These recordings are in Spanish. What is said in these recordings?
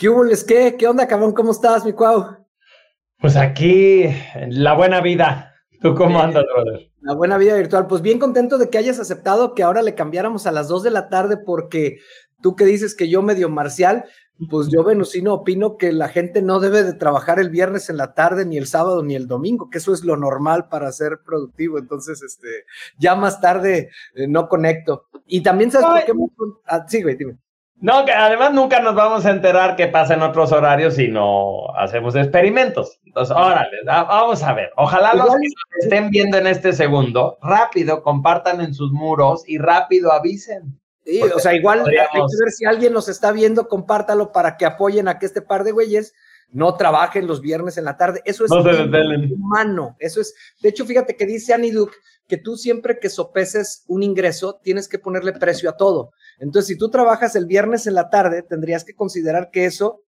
¿Qué hubo, les qué? ¿Qué onda, cabrón? ¿Cómo estás, mi cuau? Pues aquí, la buena vida. ¿Tú cómo andas, brother? La buena vida virtual. Pues bien contento de que hayas aceptado que ahora le cambiáramos a las 2 de la tarde porque tú que dices que yo medio marcial, pues yo venusino opino que la gente no debe de trabajar el viernes en la tarde, ni el sábado, ni el domingo, que eso es lo normal para ser productivo. Entonces, este, ya más tarde eh, no conecto. Y también sabes por qué... Ah, sí, güey, dime. No, que además nunca nos vamos a enterar qué pasa en otros horarios si no hacemos experimentos. Entonces, órale, vamos a ver. Ojalá los que estén viendo en este segundo, rápido compartan en sus muros y rápido avisen. Sí, o sea, igual hay que ver si alguien nos está viendo, compártalo para que apoyen a que este par de güeyes no trabajen los viernes en la tarde. Eso es humano. Eso es. De hecho, fíjate que dice Annie Duke que tú siempre que sopeses un ingreso tienes que ponerle precio a todo. Entonces, si tú trabajas el viernes en la tarde, tendrías que considerar que eso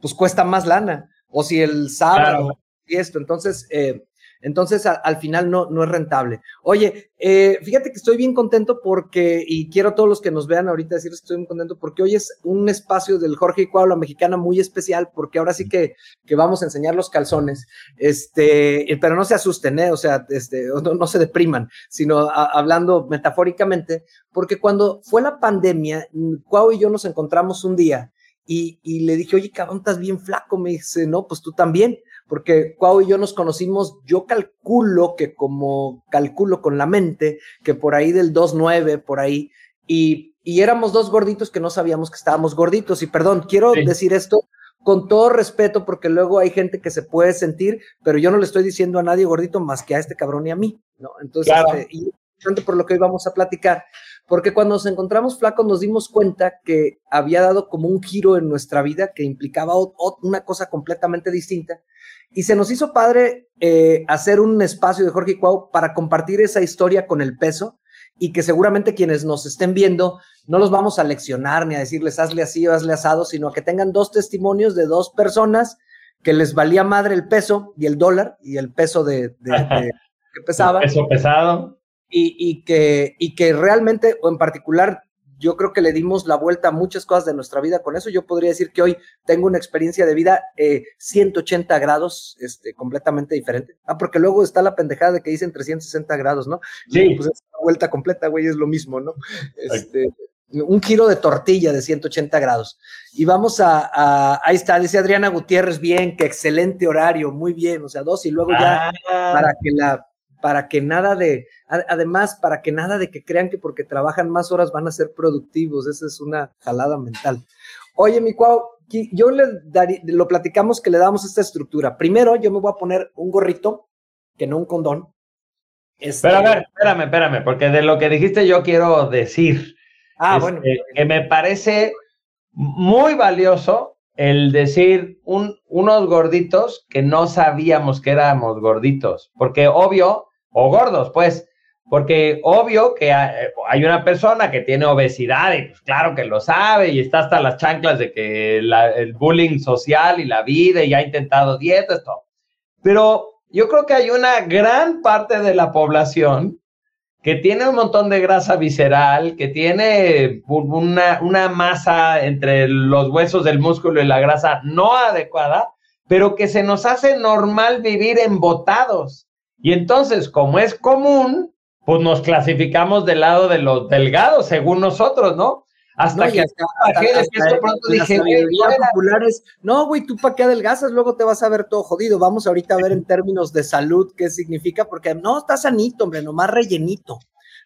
pues cuesta más lana. O si el sábado y esto. Entonces, eh, entonces, al final no, no es rentable. Oye, eh, fíjate que estoy bien contento porque, y quiero a todos los que nos vean ahorita decirles que estoy muy contento porque hoy es un espacio del Jorge y la Mexicana muy especial porque ahora sí que, que vamos a enseñar los calzones. Este, eh, pero no se asusten, ¿eh? O sea, este, no, se depriman, sino hablando metafóricamente, porque cuando fue la pandemia, Cuau y yo nos encontramos un día y, y le dije, oye, cabrón, estás bien flaco. Me dice, no, pues tú también porque Cuau y yo nos conocimos, yo calculo que como calculo con la mente, que por ahí del 2.9, por ahí, y, y, éramos dos gorditos que no sabíamos que estábamos gorditos. Y perdón, quiero decir esto con todo respeto, porque luego hay gente que se puede sentir, pero yo no le estoy diciendo a nadie gordito más que a este cabrón y a mí, ¿no? Entonces, este, y por lo que hoy vamos a platicar, porque cuando nos encontramos flacos nos dimos cuenta que había dado como un giro en nuestra vida que implicaba una cosa completamente distinta y se nos hizo padre eh, hacer un espacio de Jorge Cuau para compartir esa historia con el peso y que seguramente quienes nos estén viendo no los vamos a leccionar ni a decirles hazle así o hazle asado, sino que tengan dos testimonios de dos personas que les valía madre el peso y el dólar y el peso de, que pesaba. peso pesado. Y, y, que, y que realmente, o en particular, yo creo que le dimos la vuelta a muchas cosas de nuestra vida con eso. Yo podría decir que hoy tengo una experiencia de vida 180 eh, grados, este, completamente diferente. Ah, porque luego está la pendejada de que dicen 360 grados, ¿no? Sí. Pues es una vuelta completa, güey, es lo mismo, ¿no? Este, un giro de tortilla de 180 grados. Y vamos a, ahí está, dice Adriana Gutiérrez, bien, qué excelente horario, muy bien, o sea, dos y luego ya ah. para que la para que nada de, además, para que nada de que crean que porque trabajan más horas van a ser productivos. Esa es una jalada mental. Oye, mi cuau, yo le daría, lo platicamos que le damos esta estructura. Primero, yo me voy a poner un gorrito, que no un condón. Este, Pero a ver, espérame, espérame, porque de lo que dijiste yo quiero decir ah, bueno. Este, que me parece muy valioso el decir un, unos gorditos que no sabíamos que éramos gorditos, porque obvio, o gordos, pues, porque obvio que hay una persona que tiene obesidad y pues claro que lo sabe y está hasta las chanclas de que el bullying social y la vida y ha intentado dietas, todo. Pero yo creo que hay una gran parte de la población que tiene un montón de grasa visceral, que tiene una, una masa entre los huesos del músculo y la grasa no adecuada, pero que se nos hace normal vivir embotados y entonces, como es común, pues nos clasificamos del lado de los delgados, según nosotros, ¿no? Hasta que hasta, hasta, pronto dije, populares, no, güey, tú para qué adelgazas, luego te vas a ver todo jodido. Vamos ahorita a ver en términos de salud qué significa, porque no, estás sanito, hombre, nomás rellenito.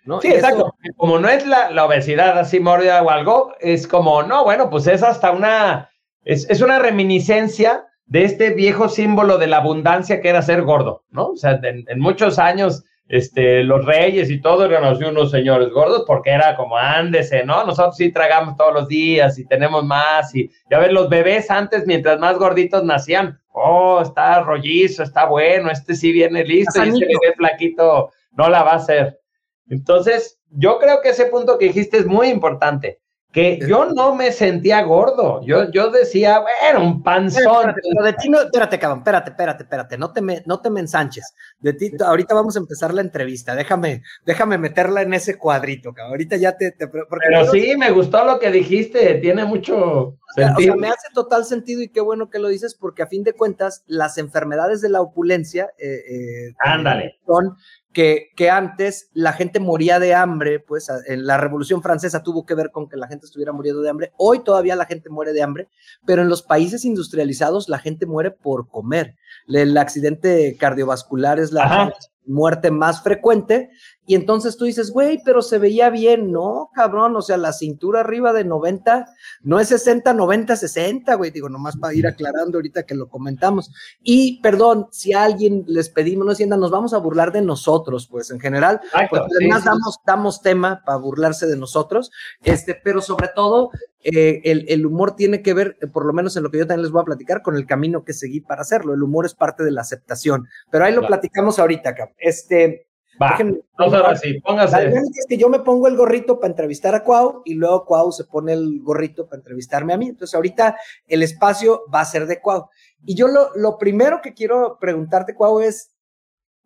¿no? Sí, exacto. Como no es la, la, obesidad así mórbida o algo, es como, no, bueno, pues es hasta una, es, es una reminiscencia de este viejo símbolo de la abundancia que era ser gordo, ¿no? O sea, en, muchos años, este, los reyes y todo eran así unos señores gordos porque era como, ándese, ¿no? Nosotros sí tragamos todos los días y tenemos más y ya ves, los bebés antes, mientras más gorditos nacían, oh, está rollizo, está bueno, este sí viene listo y ese bebé flaquito no la va a hacer. Entonces, yo creo que ese punto que dijiste es muy importante que yo no me sentía gordo. Yo, yo decía, bueno, un panzón. Espérate, de ti no, espérate, cabrón, espérate, espérate, espérate, no te me, no te me ensanches. De ti, ahorita vamos a empezar la entrevista. Déjame, déjame meterla en ese cuadrito, cabrón. Ahorita ya te. Pero sí, me gustó lo que dijiste, tiene mucho sentido. O sea, me hace total sentido y qué bueno que lo dices, porque a fin de cuentas, las enfermedades de la opulencia eh, eh, Ándale. son que, que, antes la gente moría de hambre, pues en la Revolución Francesa tuvo que ver con que la gente estuviera muriendo de hambre. Hoy todavía la gente muere de hambre, pero en los países industrializados la gente muere por comer. El accidente cardiovascular es la Ajá. muerte más frecuente y entonces tú dices, güey, pero se veía bien, ¿no? Cabrón, o sea, la cintura arriba de 90, no es 60, 90, 60, güey, digo, nomás para ir aclarando ahorita que lo comentamos. Y perdón, si a alguien les pedimos, no sientan, nos vamos a burlar de nosotros, pues en general, pues, además sí, damos, damos tema para burlarse de nosotros, este, pero sobre todo, eh, el, el, humor tiene que ver, por lo menos en lo que yo también les voy a platicar, con el camino que seguí para hacerlo. El humor es parte de la aceptación, pero ahí lo claro. platicamos ahorita, cabrón. Este, Va, Déjenme, ahora sí, póngase. La es que yo me pongo el gorrito para entrevistar a Cuau y luego Cuau se pone el gorrito para entrevistarme a mí. Entonces ahorita el espacio va a ser de Cuau. Y yo lo, lo primero que quiero preguntarte, Cuau, es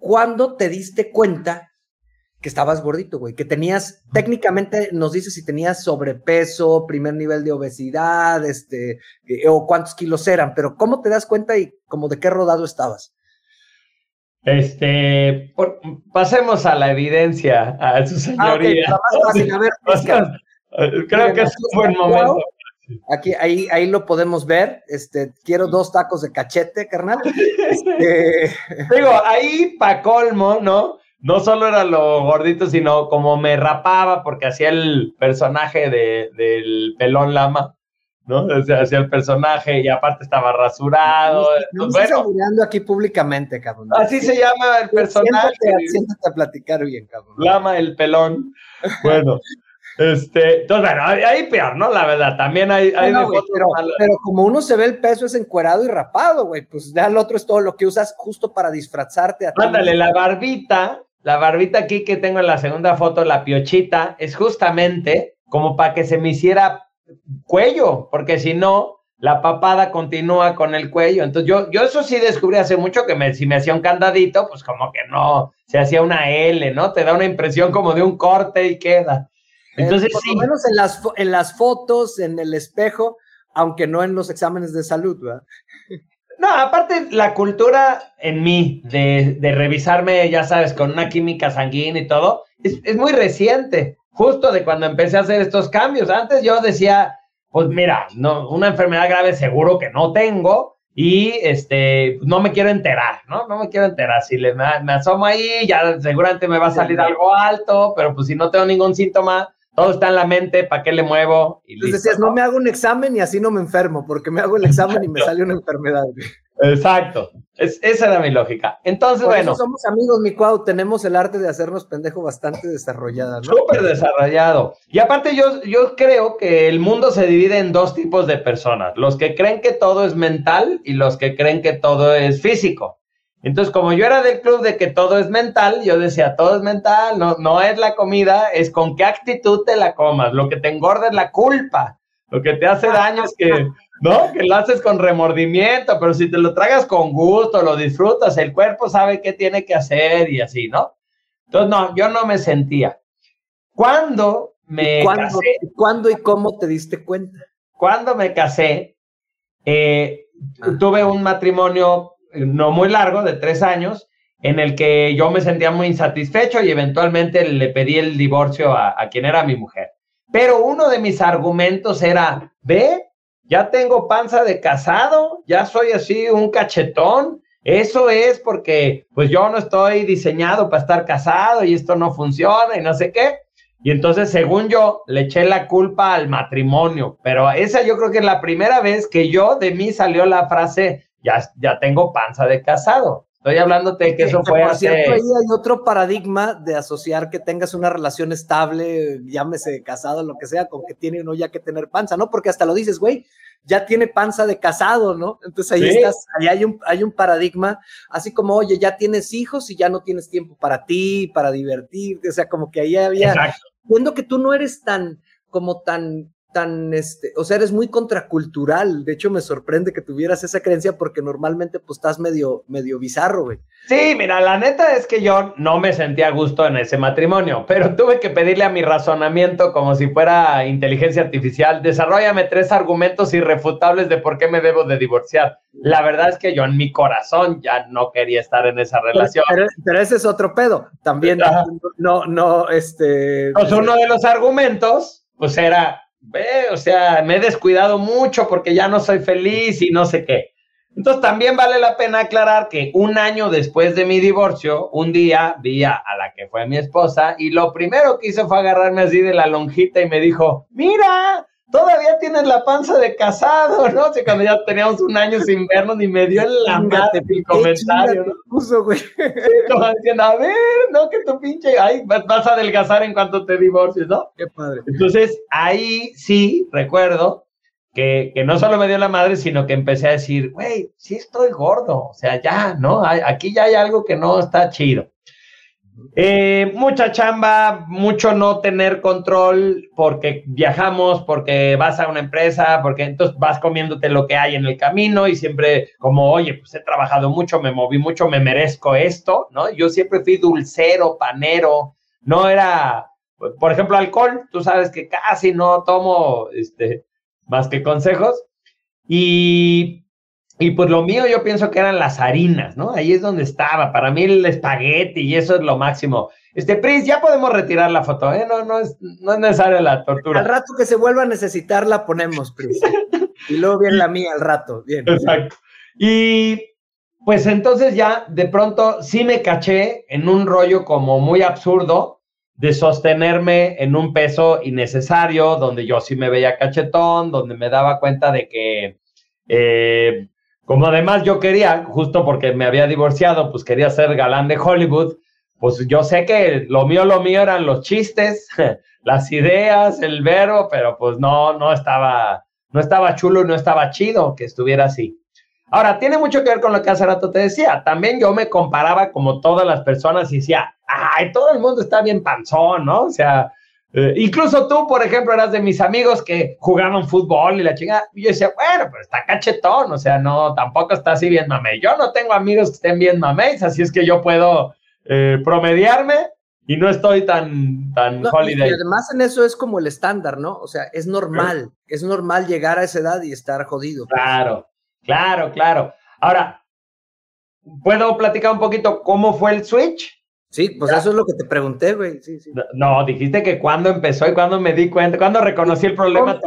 ¿cuándo te diste cuenta que estabas gordito, güey? Que tenías, técnicamente nos dices si tenías sobrepeso, primer nivel de obesidad, este, eh, o cuántos kilos eran, pero ¿cómo te das cuenta y como de qué rodado estabas? Este, por, pasemos a la evidencia, a su señoría. Ah, okay, a ver, Oscar, creo que es un buen momento. Aquí, ahí, ahí lo podemos ver. Este, quiero dos tacos de cachete, carnal. Este... Digo, ahí pa' colmo, ¿no? No solo era lo gordito, sino como me rapaba porque hacía el personaje de, del pelón lama. ¿No? O sea, hacía el personaje y aparte estaba rasurado. No, no bueno, estás aquí públicamente, cabrón. Así se llama el personaje. Siéntate, siéntate, a platicar bien, cabrón. Lama el pelón. Bueno. Este, entonces, bueno, ahí peor, ¿no? La verdad, también hay, hay no, güey, pero, pero, como uno se ve el peso es encuerado y rapado, güey, pues ya el otro es todo lo que usas justo para disfrazarte a Ándale, la barbita, la barbita aquí que tengo en la segunda foto, la piochita, es justamente como para que se me hiciera cuello, porque si no, la papada continúa con el cuello. Entonces yo, yo eso sí descubrí hace mucho que me, si me hacía un candadito, pues como que no, se hacía una L, ¿no? Te da una impresión como de un corte y queda. Entonces eh, por sí. lo menos en las, en las fotos, en el espejo, aunque no en los exámenes de salud, ¿verdad? No, aparte la cultura en mí de, de revisarme, ya sabes, con una química sanguínea y todo, es, es muy reciente justo de cuando empecé a hacer estos cambios. Antes yo decía, pues mira, no, una enfermedad grave seguro que no tengo y este, no me quiero enterar, ¿no? No me quiero enterar. Si le, me, me asomo ahí, ya seguramente me va a salir algo alto, pero pues si no tengo ningún síntoma, todo está en la mente, ¿para qué le muevo? Y Entonces decías, no me hago un examen y así no me enfermo, porque me hago el examen y me sale una enfermedad. Exacto, es, esa era mi lógica. Entonces, Por bueno. Eso somos amigos, mi Cuau, tenemos el arte de hacernos pendejo bastante desarrollada, ¿no? Súper desarrollado. Y aparte yo, yo creo que el mundo se divide en dos tipos de personas, los que creen que todo es mental y los que creen que todo es físico. Entonces, como yo era del club de que todo es mental, yo decía, todo es mental, no, no es la comida, es con qué actitud te la comas. Lo que te engorda es la culpa. Lo que te hace daño es que, ¿no? Que lo haces con remordimiento, pero si te lo tragas con gusto, lo disfrutas, el cuerpo sabe qué tiene que hacer y así, ¿no? Entonces, no, yo no me sentía. ¿Cuándo me ¿Y cuándo, casé? ¿Cuándo y cómo te diste cuenta? Cuando me casé, eh, ah. tuve un matrimonio no muy largo, de tres años, en el que yo me sentía muy insatisfecho y eventualmente le pedí el divorcio a, a, quien era mi mujer. Pero uno de mis argumentos era, ve, ya tengo panza de casado, ya soy así un cachetón, eso es porque pues yo no estoy diseñado para estar casado y esto no funciona y no sé qué. Y entonces, según yo, le eché la culpa al matrimonio, pero esa yo creo que es la primera vez que yo de mí salió la frase, ya, ya tengo panza de casado. Estoy hablándote de que eso fue por hace... cierto, ahí hay otro paradigma de asociar que tengas una relación estable, llámese casado, lo que sea, con que tiene uno ya que tener panza, ¿no? Porque hasta lo dices, güey, ya tiene panza de casado, ¿no? Entonces ahí ¿Sí? estás, ahí hay un, hay un paradigma, así como, oye, ya tienes hijos y ya no tienes tiempo para ti, para divertirte, o sea, como que ahí había... Exacto. Viendo que tú no eres tan, como tan tan, este, o sea, eres muy contracultural. De hecho, me sorprende que tuvieras esa creencia porque normalmente pues estás medio, medio bizarro, güey. Sí, mira, la neta es que yo no me sentía a gusto en ese matrimonio, pero tuve que pedirle a mi razonamiento como si fuera inteligencia artificial, desarrollame tres argumentos irrefutables de por qué me debo de divorciar. La verdad es que yo en mi corazón ya no quería estar en esa relación. Pero, ese es otro pedo. También no, no, este... Pues uno de los argumentos, pues era, o sea, me he descuidado mucho porque ya no soy feliz y no sé qué. Entonces también vale la pena aclarar que un año después de mi divorcio, un día vi a, la que fue mi esposa y lo primero que hizo fue agarrarme así de la lonjita y me dijo, mira, todavía tienes la panza de casado, ¿no? O sea, cuando ya teníamos un año sin vernos ni me dio el lamate mi comentario, ¿no? Puso, güey. como diciendo, a ver, ¿no? Que tu pinche, ay, vas a adelgazar en cuanto te divorcies, ¿no? Qué padre. Entonces, ahí sí, recuerdo que, no solo me dio la madre, sino que empecé a decir, güey, sí estoy gordo, o sea, ya, ¿no? Aquí ya hay algo que no está chido. Eh, mucha chamba, mucho no tener control porque viajamos, porque vas a una empresa, porque entonces vas comiéndote lo que hay en el camino y siempre como, oye, pues he trabajado mucho, me moví mucho, me merezco esto, ¿no? Yo siempre fui dulcero, panero, no era, por ejemplo, alcohol, tú sabes que casi no tomo, este, más que consejos. Y, y pues lo mío yo pienso que eran las harinas, ¿no? Ahí es donde estaba. Para mí el espagueti y eso es lo máximo. Este, Pris, ya podemos retirar la foto, ¿eh? No, no es, no es necesaria la tortura. Al rato que se vuelva a necesitar la ponemos, Pris. y luego viene la mía al rato. Bien. Exacto. Y pues entonces ya de pronto sí me caché en un rollo como muy absurdo de sostenerme en un peso innecesario, donde yo sí me veía cachetón, donde me daba cuenta de que, eh, como además yo quería, justo porque me había divorciado, pues quería ser galán de Hollywood, pues yo sé que lo mío, lo mío eran los chistes, las ideas, el verbo, pero pues no, no estaba, no estaba chulo, no estaba chido que estuviera así. Ahora, tiene mucho que ver con lo que hace rato te decía. También yo me comparaba como todas las personas y decía, ay, todo el mundo está bien panzón, ¿no? O sea, eh, incluso tú, por ejemplo, eras de mis amigos que jugaban fútbol y la chingada. Y yo decía, bueno, pero está cachetón, o sea, no, tampoco está así bien mamey. Yo no tengo amigos que estén bien mameis, así es que yo puedo eh, promediarme y no estoy tan, tan holiday. Y además en eso es como el estándar, ¿no? O sea, es normal, es normal llegar a esa edad y estar jodido. Claro. Claro, claro. Ahora, ¿puedo platicar un poquito cómo fue el switch? Sí, pues eso es lo que te pregunté, güey. Sí, sí. No, dijiste que cuándo empezó y cuándo me di cuenta, cuándo reconocí el problema.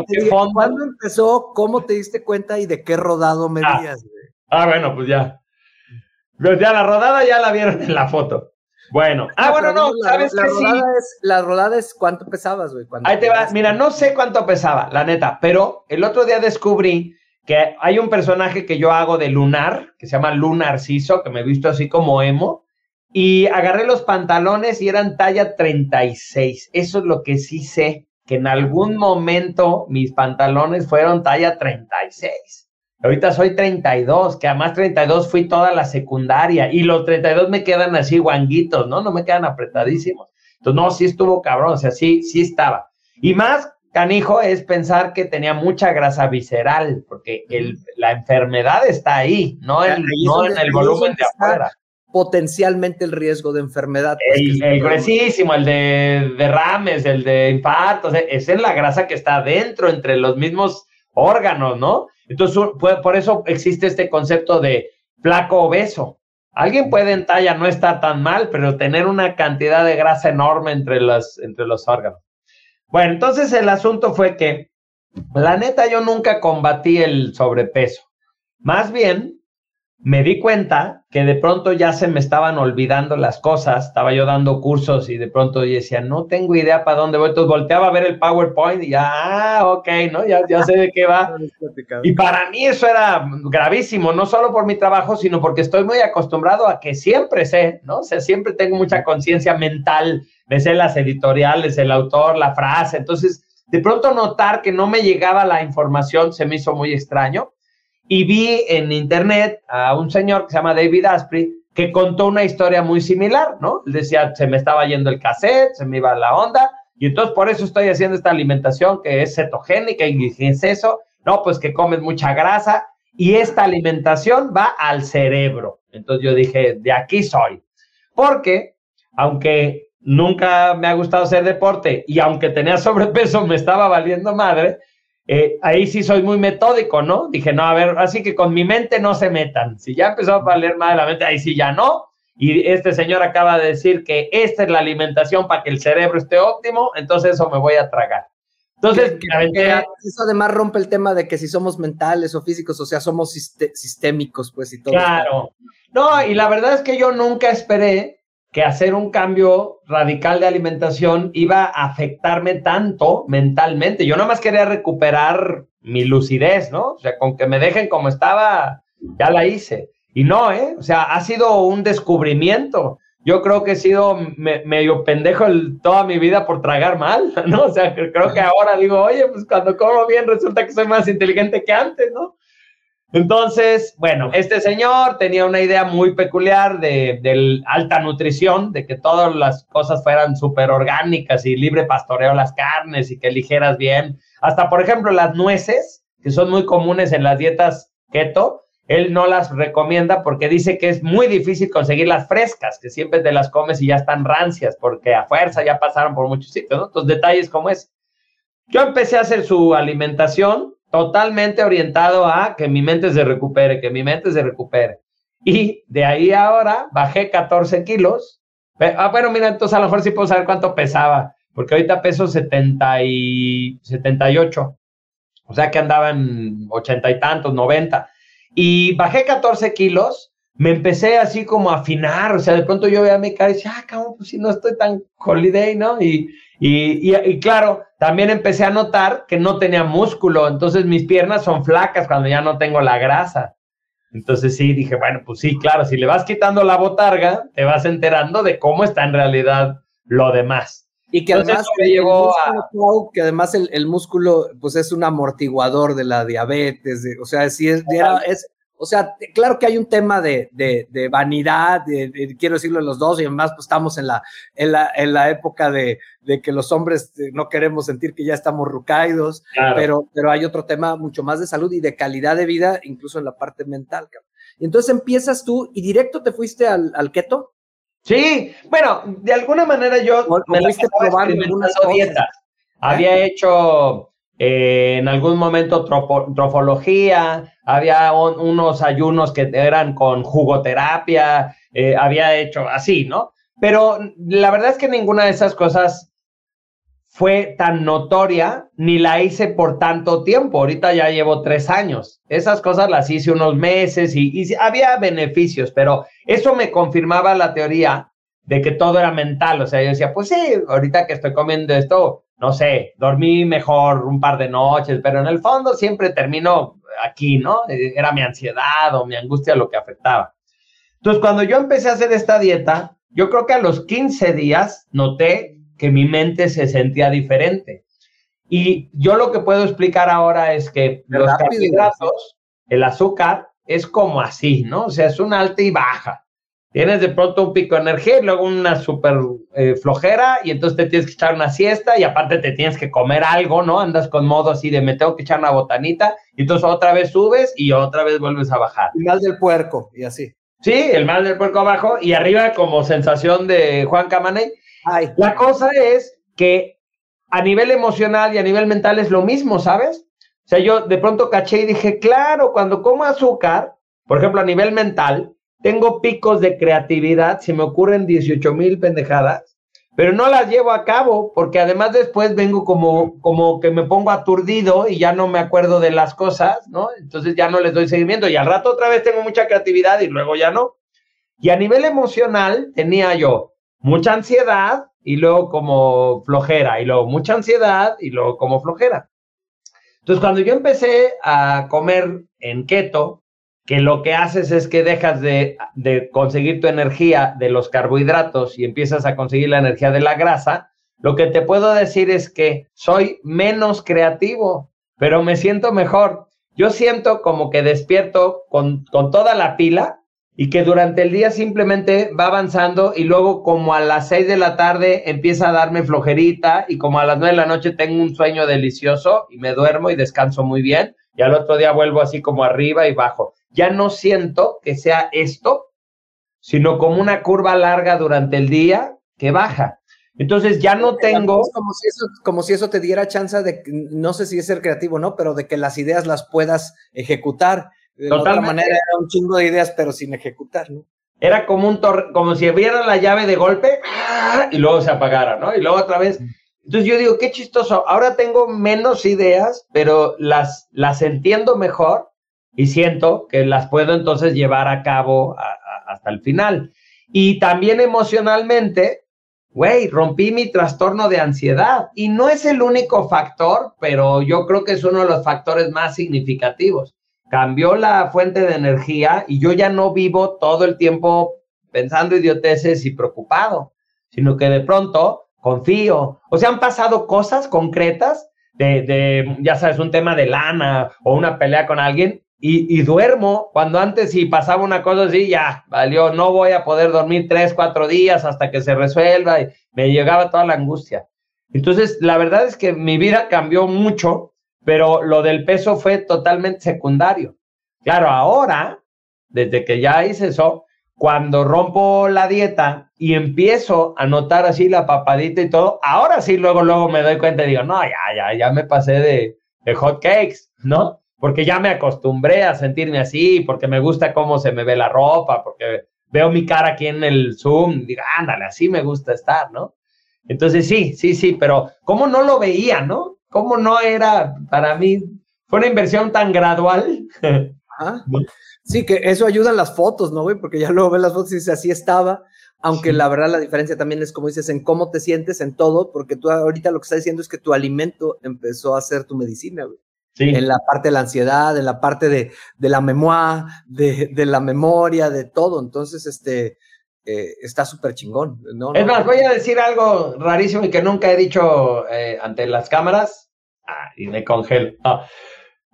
¿Cuándo empezó? ¿Cómo te diste cuenta y de qué rodado me ah. güey? Ah, bueno, pues ya. Pues ya la rodada ya la vieron en la foto. Bueno, ah, bueno, no, sabes la, que rodada Es, la rodada es cuánto pesabas, güey. Ahí te vas, mira, no sé cuánto pesaba, la neta, pero el otro día descubrí que hay un personaje que yo hago de Lunar, que se llama Lunar Ciso, que me he visto así como emo, y agarré los pantalones y eran talla 36. Eso es lo que sí sé, que en algún momento mis pantalones fueron talla 36. Ahorita soy 32, que además 32 fui toda la secundaria y los 32 me quedan así guanguitos, ¿no? No me quedan apretadísimos. Entonces, no, sí estuvo cabrón, o sea, sí, sí estaba. Y más canijo es pensar que tenía mucha grasa visceral, porque el, la enfermedad está ahí, no, en, el volumen de afuera. Potencialmente el riesgo de enfermedad. Pues, el, gruesísimo, el de derrames, el de infartos, es en la grasa que está dentro, entre los mismos órganos, ¿no? Entonces, por eso existe este concepto de flaco obeso. Alguien puede en talla no estar tan mal, pero tener una cantidad de grasa enorme entre, las, entre los órganos. Bueno, entonces el asunto fue que, la neta, yo nunca combatí el sobrepeso. Más bien, me di cuenta que de pronto ya se me estaban olvidando las cosas. Estaba yo dando cursos y de pronto yo decía, no tengo idea para dónde voy. Entonces volteaba a ver el PowerPoint y ya, ah, ok, ¿no? Ya, ya sé de qué va. Y para mí eso era gravísimo, no solo por mi trabajo, sino porque estoy muy acostumbrado a que siempre sé, ¿no? O sea, siempre tengo mucha conciencia mental me sé las editoriales, el autor, la frase. Entonces, de pronto notar que no me llegaba la información se me hizo muy extraño. Y vi en internet a un señor que se llama David Asprey que contó una historia muy similar, ¿no? Decía, se me estaba yendo el cassette, se me iba la onda, y entonces por eso estoy haciendo esta alimentación que es cetogénica y ¿qué es eso? No, pues que comes mucha grasa y esta alimentación va al cerebro. Entonces yo dije, de aquí soy. Porque, aunque nunca me ha gustado hacer deporte y aunque tenía sobrepeso me estaba valiendo madre, eh, ahí sí soy muy metódico, ¿no? Dije, no, a ver, así que con mi mente no se metan. Si ya empezó a valer madre la mente, ahí sí ya no. Y este señor acaba de decir que esta es la alimentación para que el cerebro esté óptimo, entonces eso me voy a tragar. Entonces, eso además rompe el tema de que si somos mentales o físicos, o sea, somos sistémicos, pues y todo. Claro. No, y la verdad es que yo nunca esperé que hacer un cambio radical de alimentación iba a afectarme tanto mentalmente. Yo nada más quería recuperar mi lucidez, ¿no? O sea, con que me dejen como estaba, ya la hice. Y no, ¿eh? O sea, ha sido un descubrimiento yo creo que he sido medio pendejo toda mi vida por tragar mal, ¿no? O sea, creo que ahora digo, oye, pues cuando como bien resulta que soy más inteligente que antes, ¿no? Entonces, bueno, este señor tenía una idea muy peculiar de, de alta nutrición, de que todas las cosas fueran súper orgánicas y libre pastoreo las carnes y que ligeras bien. Hasta, por ejemplo, las nueces, que son muy comunes en las dietas keto, él no las recomienda porque dice que es muy difícil conseguir las frescas, que siempre te las comes y ya están rancias, porque a fuerza ya pasaron por muchos sitios, ¿no? Entonces, detalles como es. Yo empecé a hacer su alimentación totalmente orientado a que mi mente se recupere, que mi mente se recupere. Y de ahí ahora bajé 14 kilos. Ah, bueno, mira, entonces a lo mejor sí puedo saber cuánto pesaba, porque ahorita peso 70 y 78. O sea que andaban 80 y tantos, 90 y bajé 14 kilos, me empecé así como a afinar, o sea, de pronto yo veía mi cara y decía, ah, cabrón, pues si no estoy tan holiday, ¿no? Y, y, y, claro, también empecé a notar que no tenía músculo, entonces mis piernas son flacas cuando ya no tengo la grasa. Entonces sí, dije, bueno, pues sí, claro, si le vas quitando la botarga, te vas enterando de cómo está en realidad lo demás. Y que además, el músculo, que además el, músculo pues es un amortiguador de la diabetes, o sea, si es, es, o sea, claro que hay un tema de, de, vanidad, de, quiero decirlo en los dos, y además pues estamos en la, en la, en la época de, que los hombres eh, no queremos sentir que ya estamos rucaídos, pero, pero hay otro tema mucho más de salud y de calidad de vida, incluso en la parte mental. Y entonces empiezas tú y directo te fuiste al, al keto. Sí, bueno, de alguna manera yo me la estaba dietas. Había hecho eh, en algún momento trofología, había unos ayunos que eran con jugoterapia, eh, había hecho así, ¿no? Pero la verdad es que ninguna de esas cosas fue tan notoria ni la hice por tanto tiempo. Ahorita ya llevo tres años. Esas cosas las hice unos meses y, y, había beneficios, pero eso me confirmaba la teoría de que todo era mental. O sea, yo decía, pues sí, ahorita que estoy comiendo esto, no sé, dormí mejor un par de noches, pero en el fondo siempre termino aquí, ¿no? Era mi ansiedad o mi angustia lo que afectaba. Entonces, cuando yo empecé a hacer esta dieta, yo creo que a los 15 días noté que mi mente se sentía diferente. Y yo lo que puedo explicar ahora es que los carbohidratos, el azúcar, es como así, ¿no? O sea, es una alta y baja. Tienes de pronto un pico de energía y luego una súper eh, flojera y entonces te tienes que echar una siesta y aparte te tienes que comer algo, ¿no? Andas con modo así de me tengo que echar una botanita y entonces otra vez subes y otra vez vuelves a bajar. El mal del puerco y así. Sí, el mal del puerco abajo y arriba como sensación de Juan Camaney la cosa es que a nivel emocional y a nivel mental es lo mismo, ¿sabes? O sea, yo de pronto caché y dije, claro, cuando como azúcar, por ejemplo, a nivel mental, tengo picos de creatividad, se me ocurren 18 mil pendejadas, pero no las llevo a cabo porque además después vengo como, como que me pongo aturdido y ya no me acuerdo de las cosas, ¿no? Entonces ya no les doy seguimiento y al rato otra vez tengo mucha creatividad y luego ya no. Y a nivel emocional tenía yo mucha ansiedad y luego como flojera, y luego mucha ansiedad y luego como flojera. Entonces, cuando yo empecé a comer en keto, que lo que haces es que dejas de, de, conseguir tu energía de los carbohidratos y empiezas a conseguir la energía de la grasa, lo que te puedo decir es que soy menos creativo, pero me siento mejor. Yo siento como que despierto con, con toda la pila y que durante el día simplemente va avanzando y luego como a las 6 de la tarde empieza a darme flojerita y como a las 9 de la noche tengo un sueño delicioso y me duermo y descanso muy bien y al otro día vuelvo así como arriba y bajo. Ya no siento que sea esto, sino como una curva larga durante el día que baja. Entonces ya no tengo... como si, eso, como si eso te diera chance de, no sé si es ser creativo, ¿no? Pero de que las ideas las puedas ejecutar. De otra manera era un chingo de ideas, pero sin ejecutar, ¿no? Era como un como si abriera la llave de golpe ¡ah! y luego se apagara, ¿no? Y luego otra vez. Entonces yo digo, qué chistoso. Ahora tengo menos ideas, pero las, las entiendo mejor y siento que las puedo entonces llevar a cabo hasta el final. Y también emocionalmente, güey, rompí mi trastorno de ansiedad. Y no es el único factor, pero yo creo que es uno de los factores más significativos cambió la fuente de energía y yo ya no vivo todo el tiempo pensando idioteces y preocupado, sino que de pronto confío. O sea, han pasado cosas concretas de, ya sabes, un tema de lana o una pelea con alguien y, duermo cuando antes si pasaba una cosa así, ya, valió, no voy a poder dormir tres, cuatro días hasta que se resuelva y me llegaba toda la angustia. Entonces, la verdad es que mi vida cambió mucho pero lo del peso fue totalmente secundario. Claro, ahora, desde que ya hice eso, cuando rompo la dieta y empiezo a notar así la papadita y todo, ahora sí, luego, luego me doy cuenta y digo, no, ya, ya, ya me pasé de, de hot cakes, ¿no? Porque ya me acostumbré a sentirme así, porque me gusta cómo se me ve la ropa, porque veo mi cara aquí en el Zoom, y digo, ándale, así me gusta estar, ¿no? Entonces sí, sí, sí, pero ¿cómo no lo veía, no? ¿Cómo no era para mí? Fue una inversión tan gradual. Sí, que eso ayuda en las fotos, ¿no, güey? Porque ya luego ves las fotos y dices, así estaba. Aunque la verdad la diferencia también es, como dices, en cómo te sientes, en todo, porque tú ahorita lo que estás diciendo es que tu alimento empezó a ser tu medicina, güey. Sí. En la parte de la ansiedad, en la parte de, la memoria, de, de, la memoria, de todo. Entonces, este, eh, está súper chingón. ¿no? Es más, voy a decir algo rarísimo y que nunca he dicho eh, ante las cámaras. Ah, y me congelo. Ah.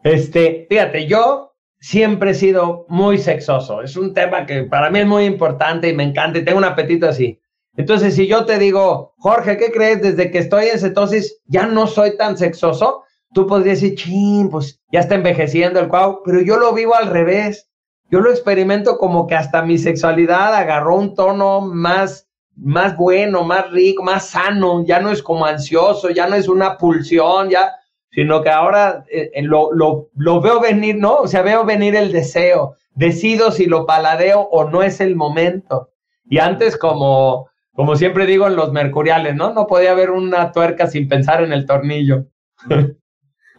Este, fíjate, yo siempre he sido muy sexoso. Es un tema que para mí es muy importante y me encanta y tengo un apetito así. Entonces, si yo te digo, Jorge, ¿qué crees? Desde que estoy en cetosis ya no soy tan sexoso. Tú podrías decir, ching, pues ya está envejeciendo el cuau, pero yo lo vivo al revés. Yo lo experimento como que hasta mi sexualidad agarró un tono más más bueno, más rico, más sano, ya no es como ansioso, ya no es una pulsión, ya sino que ahora eh, eh, lo, lo, veo venir, ¿no? O sea, veo venir el deseo, decido si lo paladeo o no es el momento. Y antes, como, como siempre digo en los mercuriales, ¿no? No podía haber una tuerca sin pensar en el tornillo.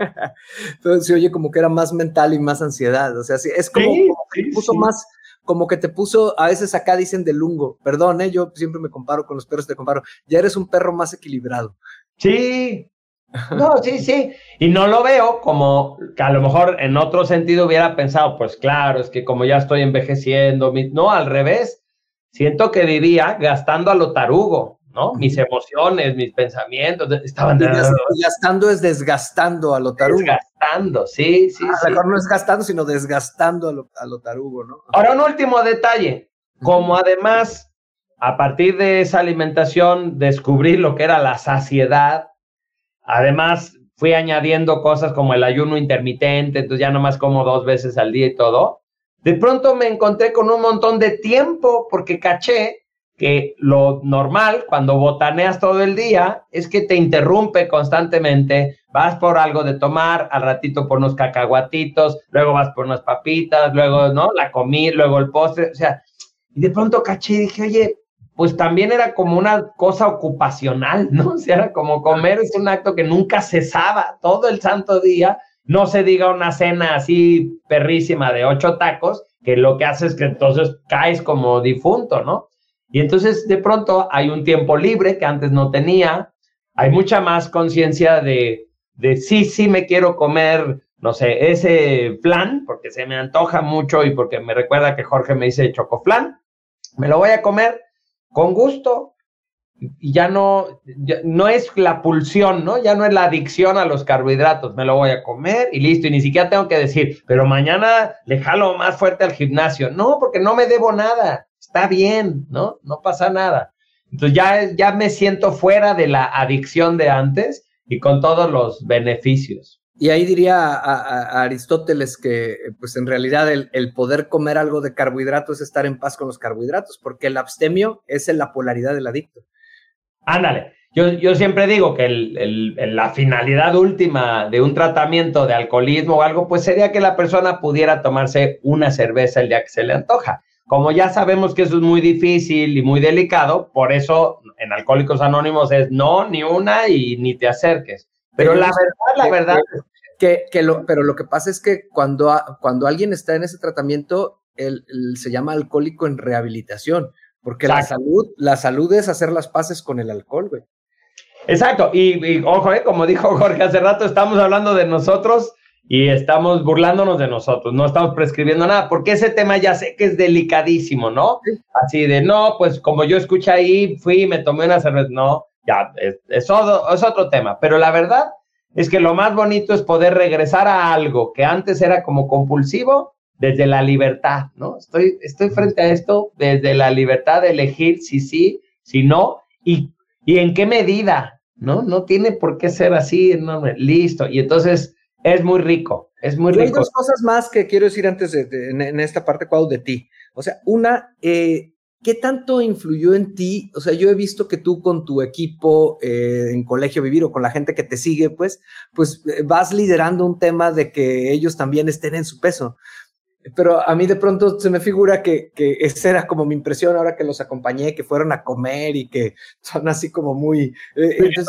Entonces se oye como que era más mental y más ansiedad. O sea, sí, es como, que te puso más, como que te puso, a veces acá dicen de lungo, perdón, ¿eh? yo siempre me comparo con los perros, te comparo, ya eres un perro más equilibrado. Sí, no, sí, sí. Y no lo veo como que a lo mejor en otro sentido hubiera pensado, pues claro, es que como ya estoy envejeciendo, no, al revés. Siento que vivía gastando a lo tarugo, ¿no? Mis emociones, mis pensamientos estaban... Gastando es desgastando a lo tarugo. Desgastando, sí, sí. A lo mejor no es gastando, sino desgastando a lo, a lo tarugo, ¿no? Ahora un último detalle. Como además, a partir de esa alimentación, descubrí lo que era la saciedad, Además, fui añadiendo cosas como el ayuno intermitente, entonces ya nomás como dos veces al día y todo. De pronto me encontré con un montón de tiempo porque caché que lo normal cuando botaneas todo el día es que te interrumpe constantemente, vas por algo de tomar, al ratito por unos cacahuatitos, luego vas por unas papitas, luego, ¿no? La comida, luego el postre, o sea, y de pronto caché y dije, oye, pues también era como una cosa ocupacional, ¿no? O sea, era como comer es un acto que nunca cesaba todo el santo día, no se diga una cena así perrísima de ocho tacos, que lo que hace es que entonces caes como difunto, ¿no? Y entonces de pronto hay un tiempo libre que antes no tenía, hay mucha más conciencia de, de sí, sí me quiero comer, no sé, ese plan, porque se me antoja mucho y porque me recuerda que Jorge me dice chocoflan, me lo voy a comer, con gusto. y ya no, no es la pulsión, ¿no? Ya no es la adicción a los carbohidratos, me lo voy a comer y listo, y ni siquiera tengo que decir, pero mañana le jalo más fuerte al gimnasio. No, porque no me debo nada, está bien, ¿no? No pasa nada. Entonces ya, ya me siento fuera de la adicción de antes y con todos los beneficios. Y ahí diría a, Aristóteles que, pues en realidad, el, poder comer algo de carbohidratos es estar en paz con los carbohidratos, porque el abstemio es en la polaridad del adicto. Ándale. Yo, yo siempre digo que la finalidad última de un tratamiento de alcoholismo o algo, pues sería que la persona pudiera tomarse una cerveza el día que se le antoja. Como ya sabemos que eso es muy difícil y muy delicado, por eso en Alcohólicos Anónimos es no, ni una y ni te acerques. Pero la verdad, la verdad. Que, que lo, pero lo que pasa es que cuando, cuando alguien está en ese tratamiento, él, se llama alcohólico en rehabilitación, porque la salud, la salud es hacer las paces con el alcohol, güey. Exacto, y, ojo, eh, como dijo Jorge hace rato, estamos hablando de nosotros y estamos burlándonos de nosotros, no estamos prescribiendo nada, porque ese tema ya sé que es delicadísimo, ¿no? Así de, no, pues como yo escuché ahí, fui y me tomé una cerveza, no, ya, es, es, otro, tema, pero la verdad es que lo más bonito es poder regresar a algo que antes era como compulsivo desde la libertad, ¿no? Estoy, estoy frente a esto desde la libertad de elegir si sí, si no, y, y en qué medida, ¿no? No tiene por qué ser así, no, listo. Y entonces es muy rico, es muy rico. Hay dos cosas más que quiero decir antes de, en, esta parte, cuadro de ti. O sea, una, eh, ¿Qué tanto influyó en ti? O sea, yo he visto que tú con tu equipo eh, en Colegio Vivir o con la gente que te sigue, pues, pues eh, vas liderando un tema de que ellos también estén en su peso. Pero a mí de pronto se me figura que, que esa era como mi impresión ahora que los acompañé, que fueron a comer y que son así como muy... Eh, entonces,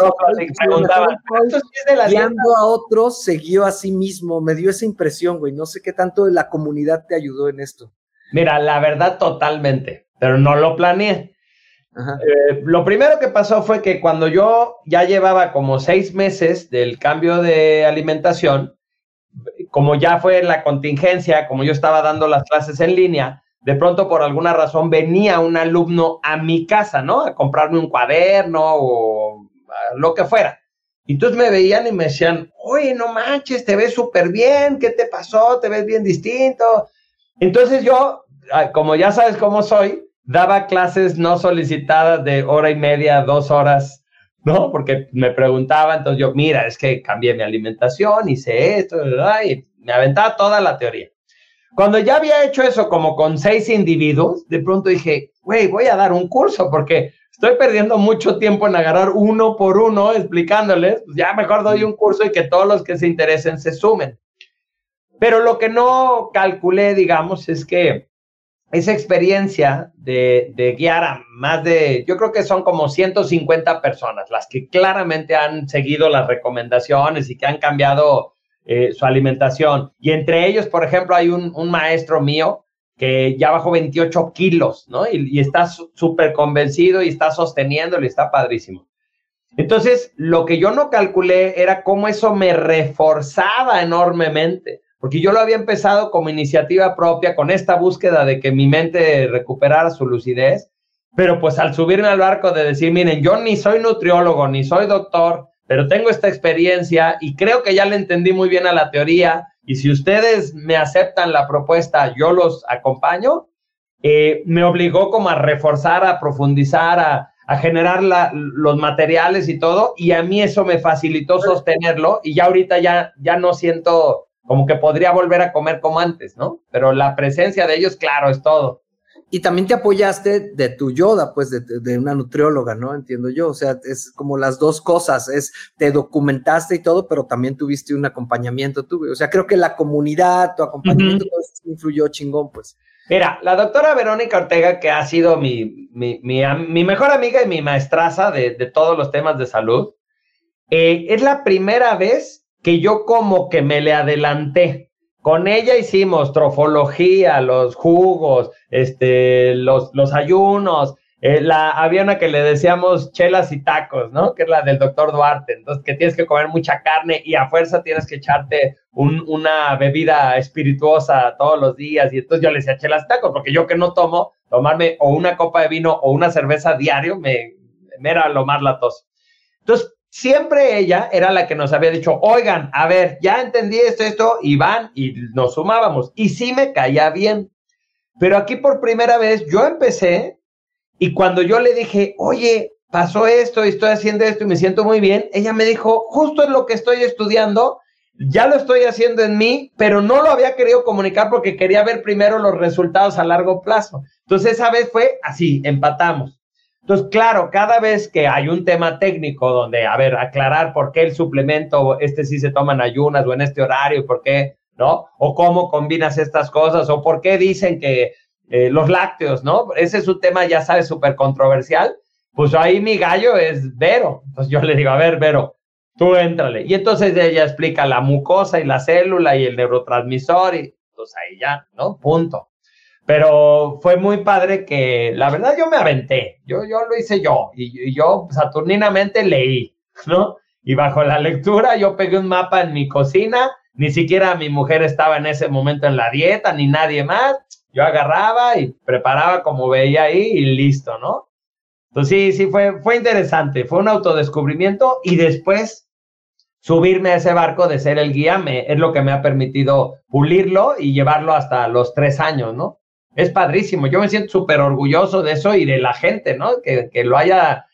guiando a otros, siguió a sí mismo. Me dio esa impresión, güey. No sé qué tanto la comunidad te ayudó en esto. Mira, la verdad, totalmente pero no lo planeé. Eh, lo primero que pasó fue que cuando yo ya llevaba como seis meses del cambio de alimentación, como ya fue la contingencia, como yo estaba dando las clases en línea, de pronto por alguna razón venía un alumno a mi casa, ¿no? A comprarme un cuaderno o lo que fuera. Y entonces me veían y me decían, oye, no manches, te ves súper bien, ¿qué te pasó? ¿Te ves bien distinto? Entonces yo, como ya sabes cómo soy, daba clases no solicitadas de hora y media, dos horas, ¿no? Porque me preguntaba, entonces yo, mira, es que cambié mi alimentación, hice esto, y me aventaba toda la teoría. Cuando ya había hecho eso como con seis individuos, de pronto dije, güey, voy a dar un curso porque estoy perdiendo mucho tiempo en agarrar uno por uno explicándoles, pues ya mejor doy un curso y que todos los que se interesen se sumen. Pero lo que no calculé, digamos, es que esa experiencia de, guiar a más de, yo creo que son como 150 personas, las que claramente han seguido las recomendaciones y que han cambiado eh, su alimentación. Y entre ellos, por ejemplo, hay un, maestro mío que ya bajó 28 kilos, ¿no? Y, y está súper convencido y está sosteniéndolo y está padrísimo. Entonces, lo que yo no calculé era cómo eso me reforzaba enormemente porque yo lo había empezado como iniciativa propia con esta búsqueda de que mi mente recuperara su lucidez, pero pues al subirme al barco de decir, miren, yo ni soy nutriólogo, ni soy doctor, pero tengo esta experiencia y creo que ya le entendí muy bien a la teoría y si ustedes me aceptan la propuesta, yo los acompaño, eh, me obligó como a reforzar, a profundizar, a, generar los materiales y todo, y a mí eso me facilitó sostenerlo y ya ahorita ya, ya no siento como que podría volver a comer como antes, ¿no? Pero la presencia de ellos, claro, es todo. Y también te apoyaste de tu yoda, pues de, una nutrióloga, ¿no? Entiendo yo. O sea, es como las dos cosas, es te documentaste y todo, pero también tuviste un acompañamiento tú. O sea, creo que la comunidad, tu acompañamiento, todo eso influyó chingón, pues. Mira, la doctora Verónica Ortega, que ha sido mi, mi, mi, mejor amiga y mi maestraza de, de todos los temas de salud, eh, es la primera vez que yo como que me le adelanté. Con ella hicimos trofología, los jugos, este, los, los ayunos. Eh, la, había una que le decíamos chelas y tacos, ¿no? Que es la del doctor Duarte. Entonces, que tienes que comer mucha carne y a fuerza tienes que echarte una bebida espirituosa todos los días. Y entonces yo le decía chelas y tacos, porque yo que no tomo, tomarme o una copa de vino o una cerveza diario me, era lo más latoso. Entonces, siempre ella era la que nos había dicho, oigan, a ver, ya entendí esto, esto, y van, y nos sumábamos. Y sí me caía bien. Pero aquí por primera vez yo empecé y cuando yo le dije, oye, pasó esto y estoy haciendo esto y me siento muy bien, ella me dijo, justo es lo que estoy estudiando, ya lo estoy haciendo en mí, pero no lo había querido comunicar porque quería ver primero los resultados a largo plazo. Entonces esa vez fue así, empatamos. Entonces, claro, cada vez que hay un tema técnico donde, a ver, aclarar por qué el suplemento, este sí se toma en ayunas o en este horario, por qué, ¿no? O cómo combinas estas cosas, o por qué dicen que eh, los lácteos, ¿no? Ese es un tema, ya sabes, súper controversial. Pues ahí mi gallo es Vero. Entonces yo le digo, a ver, Vero, tú éntrale. Y entonces ella explica la mucosa y la célula y el neurotransmisor y pues ahí ya, ¿no? Punto. Pero fue muy padre que, la verdad, yo me aventé. Yo, yo lo hice yo. Y, yo saturninamente leí, ¿no? Y bajo la lectura yo pegué un mapa en mi cocina. Ni siquiera mi mujer estaba en ese momento en la dieta, ni nadie más. Yo agarraba y preparaba como veía ahí y listo, ¿no? Entonces sí, sí, fue, fue interesante. Fue un autodescubrimiento y después subirme a ese barco de ser el guía me, es lo que me ha permitido pulirlo y llevarlo hasta los tres años, ¿no? Es padrísimo. Yo me siento súper orgulloso de eso y de la gente, ¿no? Que, lo haya,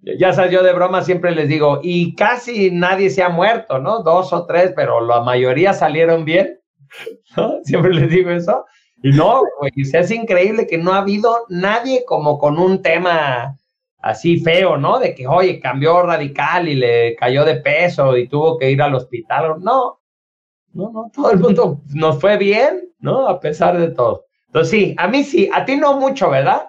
ya sabes, yo de broma siempre les digo, y casi nadie se ha muerto, ¿no? Dos o tres, pero la mayoría salieron bien, ¿no? Siempre les digo eso. Y no, pues es increíble que no ha habido nadie como con un tema así feo, ¿no? De que, oye, cambió radical y le cayó de peso y tuvo que ir al hospital. No, no, no, todo el mundo nos fue bien, ¿no? A pesar de todo. Entonces sí, a mí sí, a ti no mucho, ¿verdad?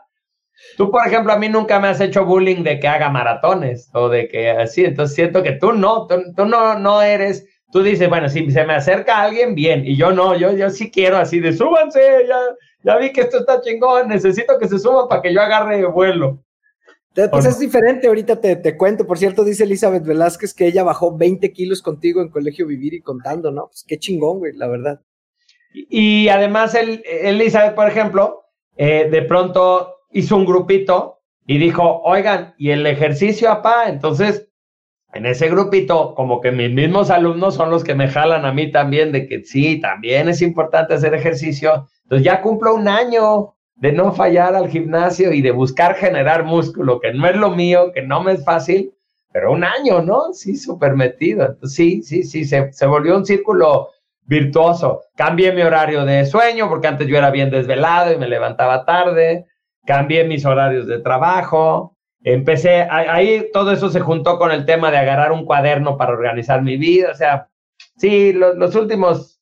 Tú, por ejemplo, a mí nunca me has hecho bullying de que haga maratones o de que así, entonces siento que tú no, tú, no, no eres, tú dices, bueno, si se me acerca alguien, bien, y yo no, yo, yo sí quiero así de súbanse, ya, ya vi que esto está chingón, necesito que se suban para que yo agarre vuelo. Pues es diferente, ahorita te, te, cuento. Por cierto, dice Elizabeth Velázquez que ella bajó 20 kilos contigo en Colegio Vivir y contando, ¿no? Pues qué chingón, güey, la verdad. Y, además, él, Elizabeth, por ejemplo, eh, de pronto hizo un grupito y dijo, oigan, ¿y el ejercicio, apá? Entonces, en ese grupito, como que mis mismos alumnos son los que me jalan a mí también de que sí, también es importante hacer ejercicio. Entonces ya cumplo un año de no fallar al gimnasio y de buscar generar músculo, que no es lo mío, que no me es fácil, pero un año, ¿no? Sí, súper metido. Sí, sí, sí, se, se volvió un círculo virtuoso. Cambié mi horario de sueño porque antes yo era bien desvelado y me levantaba tarde. Cambié mis horarios de trabajo. Empecé, ahí todo eso se juntó con el tema de agarrar un cuaderno para organizar mi vida. O sea, sí, los últimos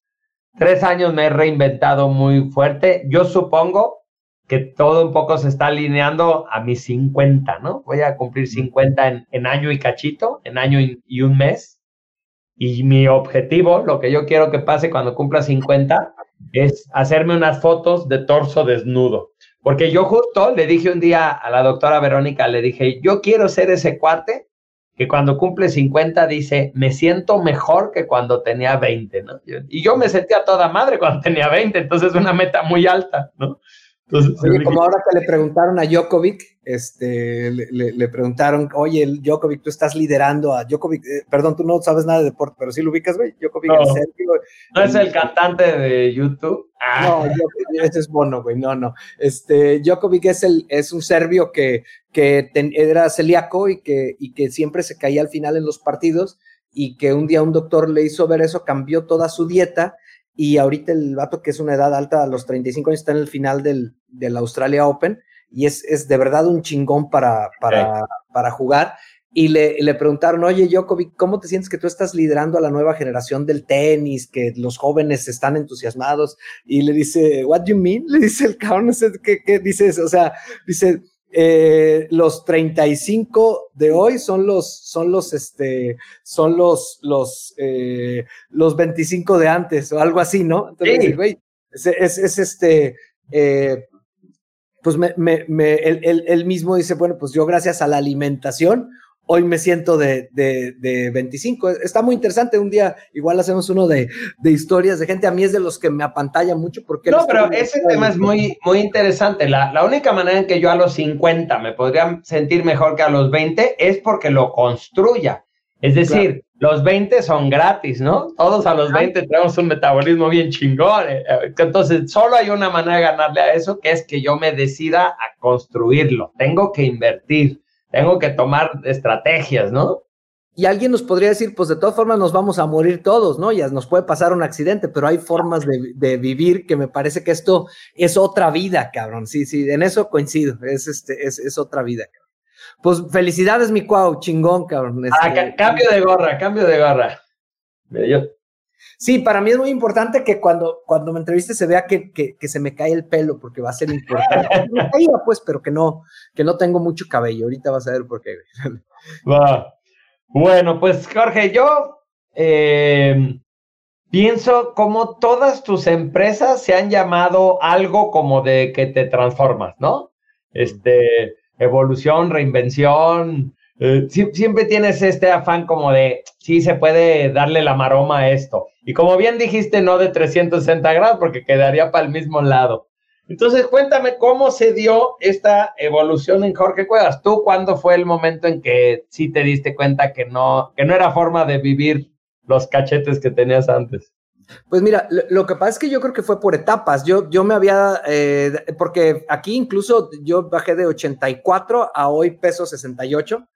tres años me he reinventado muy fuerte. Yo supongo que todo un poco se está alineando a mis 50, ¿no? Voy a cumplir 50 en, en año y cachito, en año y un mes. Y mi objetivo, lo que yo quiero que pase cuando cumpla 50, es hacerme unas fotos de torso desnudo. Porque yo justo le dije un día a la doctora Verónica, le dije, yo quiero ser ese cuate que cuando cumple 50 dice, me siento mejor que cuando tenía 20, ¿no? Y yo me sentía toda madre cuando tenía 20, entonces es una meta muy alta, ¿no? Oye, como ahora que le preguntaron a Djokovic, este, le, preguntaron, oye, Djokovic, tú estás liderando a Djokovic, eh, perdón, tú no sabes nada de deporte, pero sí lo ubicas, güey, Djokovic no. ¿No es el cantante de YouTube? Ah. No, ese es Bono, güey, no, no. Este, Djokovic es, el, es un serbio que, que era celíaco y que, y que siempre se caía al final en los partidos y que un día un doctor le hizo ver eso, cambió toda su dieta y ahorita el vato que es una edad alta, a los 35 años, está en el final del, del Australia Open y es, es, de verdad un chingón para, para, para jugar. Y le, le, preguntaron, oye, Djokovic, ¿cómo te sientes que tú estás liderando a la nueva generación del tenis, que los jóvenes están entusiasmados? Y le dice, ¿What do you mean? Le dice el cabrón, ¿qué, qué dices? O sea, dice, eh, los 35 de hoy son los, son los, este, son los, los, eh, los 25 de antes o algo así, ¿no? Entonces, güey, es, es, este, eh, pues me, me, me él, él, mismo dice, bueno, pues yo gracias a la alimentación, hoy me siento de, de, 25. Está muy interesante. Un día igual hacemos uno de, historias de gente. A mí es de los que me apantalla mucho porque... No, pero ese tema es muy, muy interesante. La, la, única manera en que yo a los 50 me podría sentir mejor que a los 20 es porque lo construya. Es decir, los 20 son gratis, ¿no? Todos a los 20 tenemos un metabolismo bien chingón. Eh, eh, entonces, solo hay una manera de ganarle a eso, que es que yo me decida a construirlo. Tengo que invertir, tengo que tomar estrategias, ¿no? Y alguien nos podría decir, pues de todas formas nos vamos a morir todos, ¿no? Ya nos puede pasar un accidente, pero hay formas de, vivir que me parece que esto es otra vida, cabrón. Sí, sí, en eso coincido. Es, este, es, es otra vida, cabrón. Pues felicidades, mi cuau, chingón, cabrón. ah, este, cambio de gorra, cambio de gorra. Sí, para mí es muy importante que cuando, cuando me entreviste se vea que, que, se me cae el pelo, porque va a ser importante. me caía, pues, pero que no, que no tengo mucho cabello. Ahorita vas a ver por qué. Va. Bueno, pues Jorge, yo eh, pienso como todas tus empresas se han llamado algo como de que te transformas, ¿no? Este, evolución, reinvención. Eh, siempre tienes este afán como de, sí, se puede darle la maroma a esto. Y como bien dijiste, no de 360 grados, porque quedaría para el mismo lado. Entonces, cuéntame cómo se dio esta evolución en Jorge Cuevas. ¿Tú cuándo fue el momento en que sí te diste cuenta que no, que no era forma de vivir los cachetes que tenías antes? Pues mira, lo, que pasa es que yo creo que fue por etapas. Yo, yo me había, eh, porque aquí incluso yo bajé de 84 a hoy peso 68.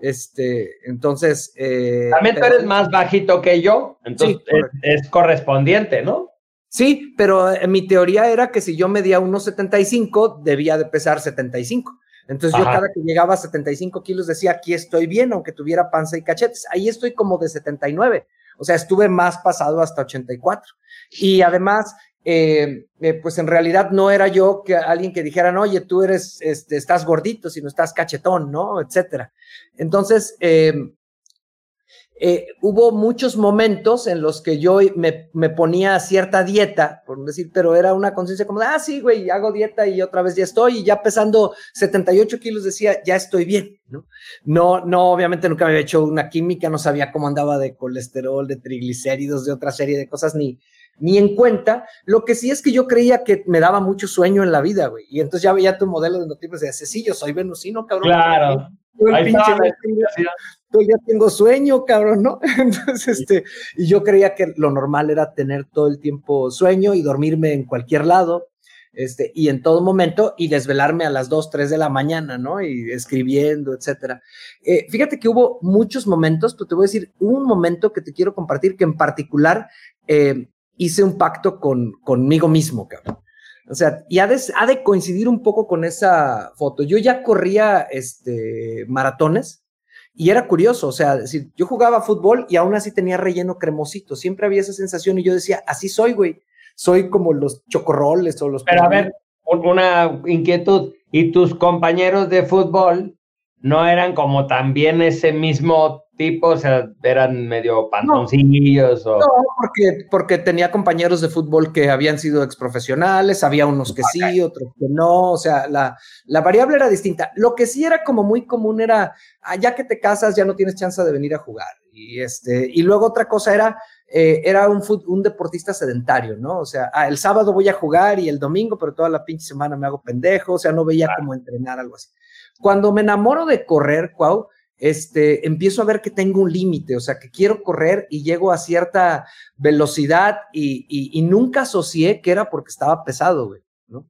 Este, entonces. Eh, También tú eres más bajito que yo, entonces es, correspondiente, ¿no? Sí, pero eh, mi teoría era que si yo medía 1,75, debía de pesar 75. Entonces yo cada que llegaba a 75 kilos decía, aquí estoy bien, aunque tuviera panza y cachetes. Ahí estoy como de 79. O sea, estuve más pasado hasta 84. Y además, eh, eh, pues en realidad no era yo que alguien que dijeran, oye, tú eres, este, estás gordito, sino estás cachetón, ¿no? Etcétera. Entonces, eh, eh, hubo muchos momentos en los que yo me, ponía cierta dieta, por decir, pero era una conciencia como ah, sí, güey, hago dieta y otra vez ya estoy, y ya pesando 78 kilos decía, ya estoy bien, ¿no? No, no, obviamente nunca había hecho una química, no sabía cómo andaba de colesterol, de triglicéridos, de otra serie de cosas, ni, ni en cuenta. Lo que sí es que yo creía que me daba mucho sueño en la vida, güey, y entonces ya veía tu modelo de noticias y decía, sí, yo soy venusino, cabrón. Claro. Ahí todo el día tengo sueño, cabrón, ¿no? Entonces, este, y yo creía que lo normal era tener todo el tiempo sueño y dormirme en cualquier lado, este, y en todo momento, y desvelarme a las 2, 3 de la mañana, ¿no? Y escribiendo, etcétera. Eh, fíjate que hubo muchos momentos, pero te voy a decir un momento que te quiero compartir que en particular eh, hice un pacto con, conmigo mismo, cabrón. O sea, y ha de, ha de, coincidir un poco con esa foto. Yo ya corría este, maratones y era curioso, o sea, decir, yo jugaba fútbol y aún así tenía relleno cremosito. Siempre había esa sensación y yo decía, así soy, güey. Soy como los chocorroles o los. Pero a ver, una inquietud. ¿Y tus compañeros de fútbol no eran como también ese mismo tipo? O sea, eran medio pantoncillos o. No, porque, porque tenía compañeros de fútbol que habían sido exprofesionales, había unos que sí, otros que no. O sea, la, la variable era distinta. Lo que sí era como muy común era, ah, ya que te casas, ya no tienes chance de venir a jugar. Y, este, y luego otra cosa era, eh, era un, un deportista sedentario, ¿no? O sea, ah, el sábado voy a jugar y el domingo, pero toda la pinche semana me hago pendejo, o sea, no veía cómo entrenar, algo así. Cuando me enamoro de correr, Cuau, este, empiezo a ver que tengo un límite, o sea, que quiero correr y llego a cierta velocidad y, y, nunca asocié que era porque estaba pesado, güey, ¿no?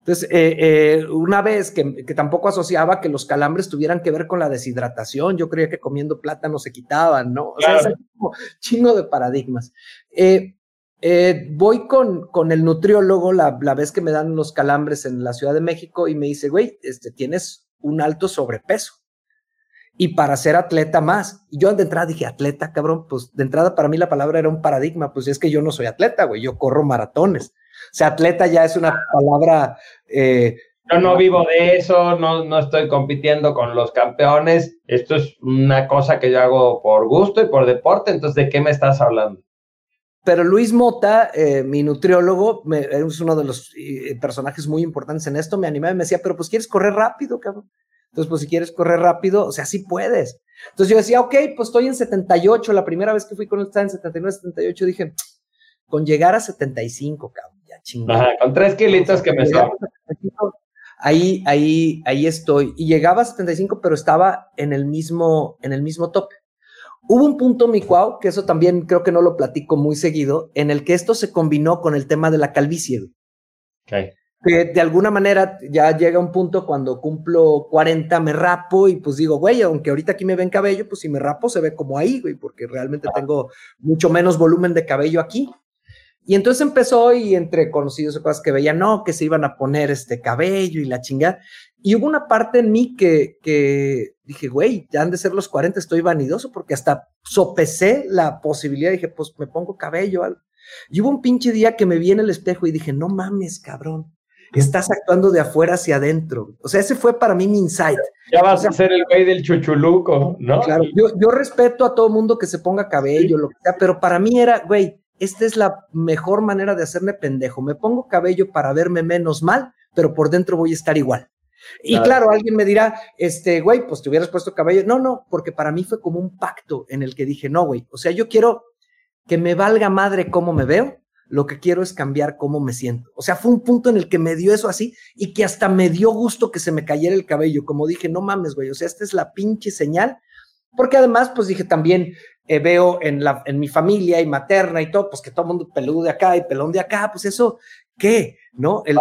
Entonces, eh, eh, una vez que, que, tampoco asociaba que los calambres tuvieran que ver con la deshidratación, yo creía que comiendo plátano se quitaban, ¿no? O sea, es como chingo de paradigmas. Eh, voy con, con el nutriólogo la, la, vez que me dan los calambres en la Ciudad de México y me dice, güey, este, tienes un alto sobrepeso y para ser atleta más. Y yo de entrada dije, atleta, cabrón, pues de entrada para mí la palabra era un paradigma, pues es que yo no soy atleta, güey, yo corro maratones. O sea, atleta ya es una palabra... Eh, yo no vivo de eso, no, no estoy compitiendo con los campeones, esto es una cosa que yo hago por gusto y por deporte, entonces, ¿de qué me estás hablando? Pero Luis Mota, eh, mi nutriólogo, es uno de los eh, personajes muy importantes en esto, me animaba y me decía, pero pues quieres correr rápido, cabrón. Entonces, pues si quieres correr rápido, o sea, sí puedes. Entonces yo decía, ok, pues estoy en 78, la primera vez que fui con él estaba en 79, 78, dije, con llegar a 75, cabrón, ya chingada. con tres kilitos que me sobran. Ahí, ahí, ahí estoy. Y llegaba a 75, pero estaba en el mismo, en el mismo tope. Hubo un punto, mi cuau, que eso también creo que no lo platico muy seguido, en el que esto se combinó con el tema de la calvicie. Okay que de alguna manera ya llega un punto cuando cumplo 40, me rapo y pues digo, güey, aunque ahorita aquí me ven cabello, pues si me rapo se ve como ahí, güey, porque realmente tengo mucho menos volumen de cabello aquí. Y entonces empezó y entre conocidos y cosas que veía, no, que se iban a poner este cabello y la chingada. Y hubo una parte en mí que, que dije, güey, ya han de ser los 40, estoy vanidoso porque hasta sopesé la posibilidad, dije, pues me pongo cabello. Algo. Y hubo un pinche día que me vi en el espejo y dije, no mames, cabrón estás actuando de afuera hacia adentro. O sea, ese fue para mí mi insight. Ya vas a ser el güey del chuchuluco, ¿no? Claro, yo, yo respeto a todo mundo que se ponga cabello, lo que sea, pero para mí era, güey, esta es la mejor manera de hacerme pendejo. Me pongo cabello para verme menos mal, pero por dentro voy a estar igual. Y claro, alguien me dirá, este, güey, pues te hubieras puesto cabello. No, no, porque para mí fue como un pacto en el que dije, no, güey, o sea, yo quiero que me valga madre cómo me veo, lo que quiero es cambiar cómo me siento. O sea, fue un punto en el que me dio eso así y que hasta me dio gusto que se me cayera el cabello. Como dije, no mames, güey, o sea, esta es la pinche señal. Porque además, pues dije también, eh, veo en, la, en mi familia y materna y todo, pues que todo mundo peludo de acá y pelón de acá, pues eso, ¿qué? ¿No? El,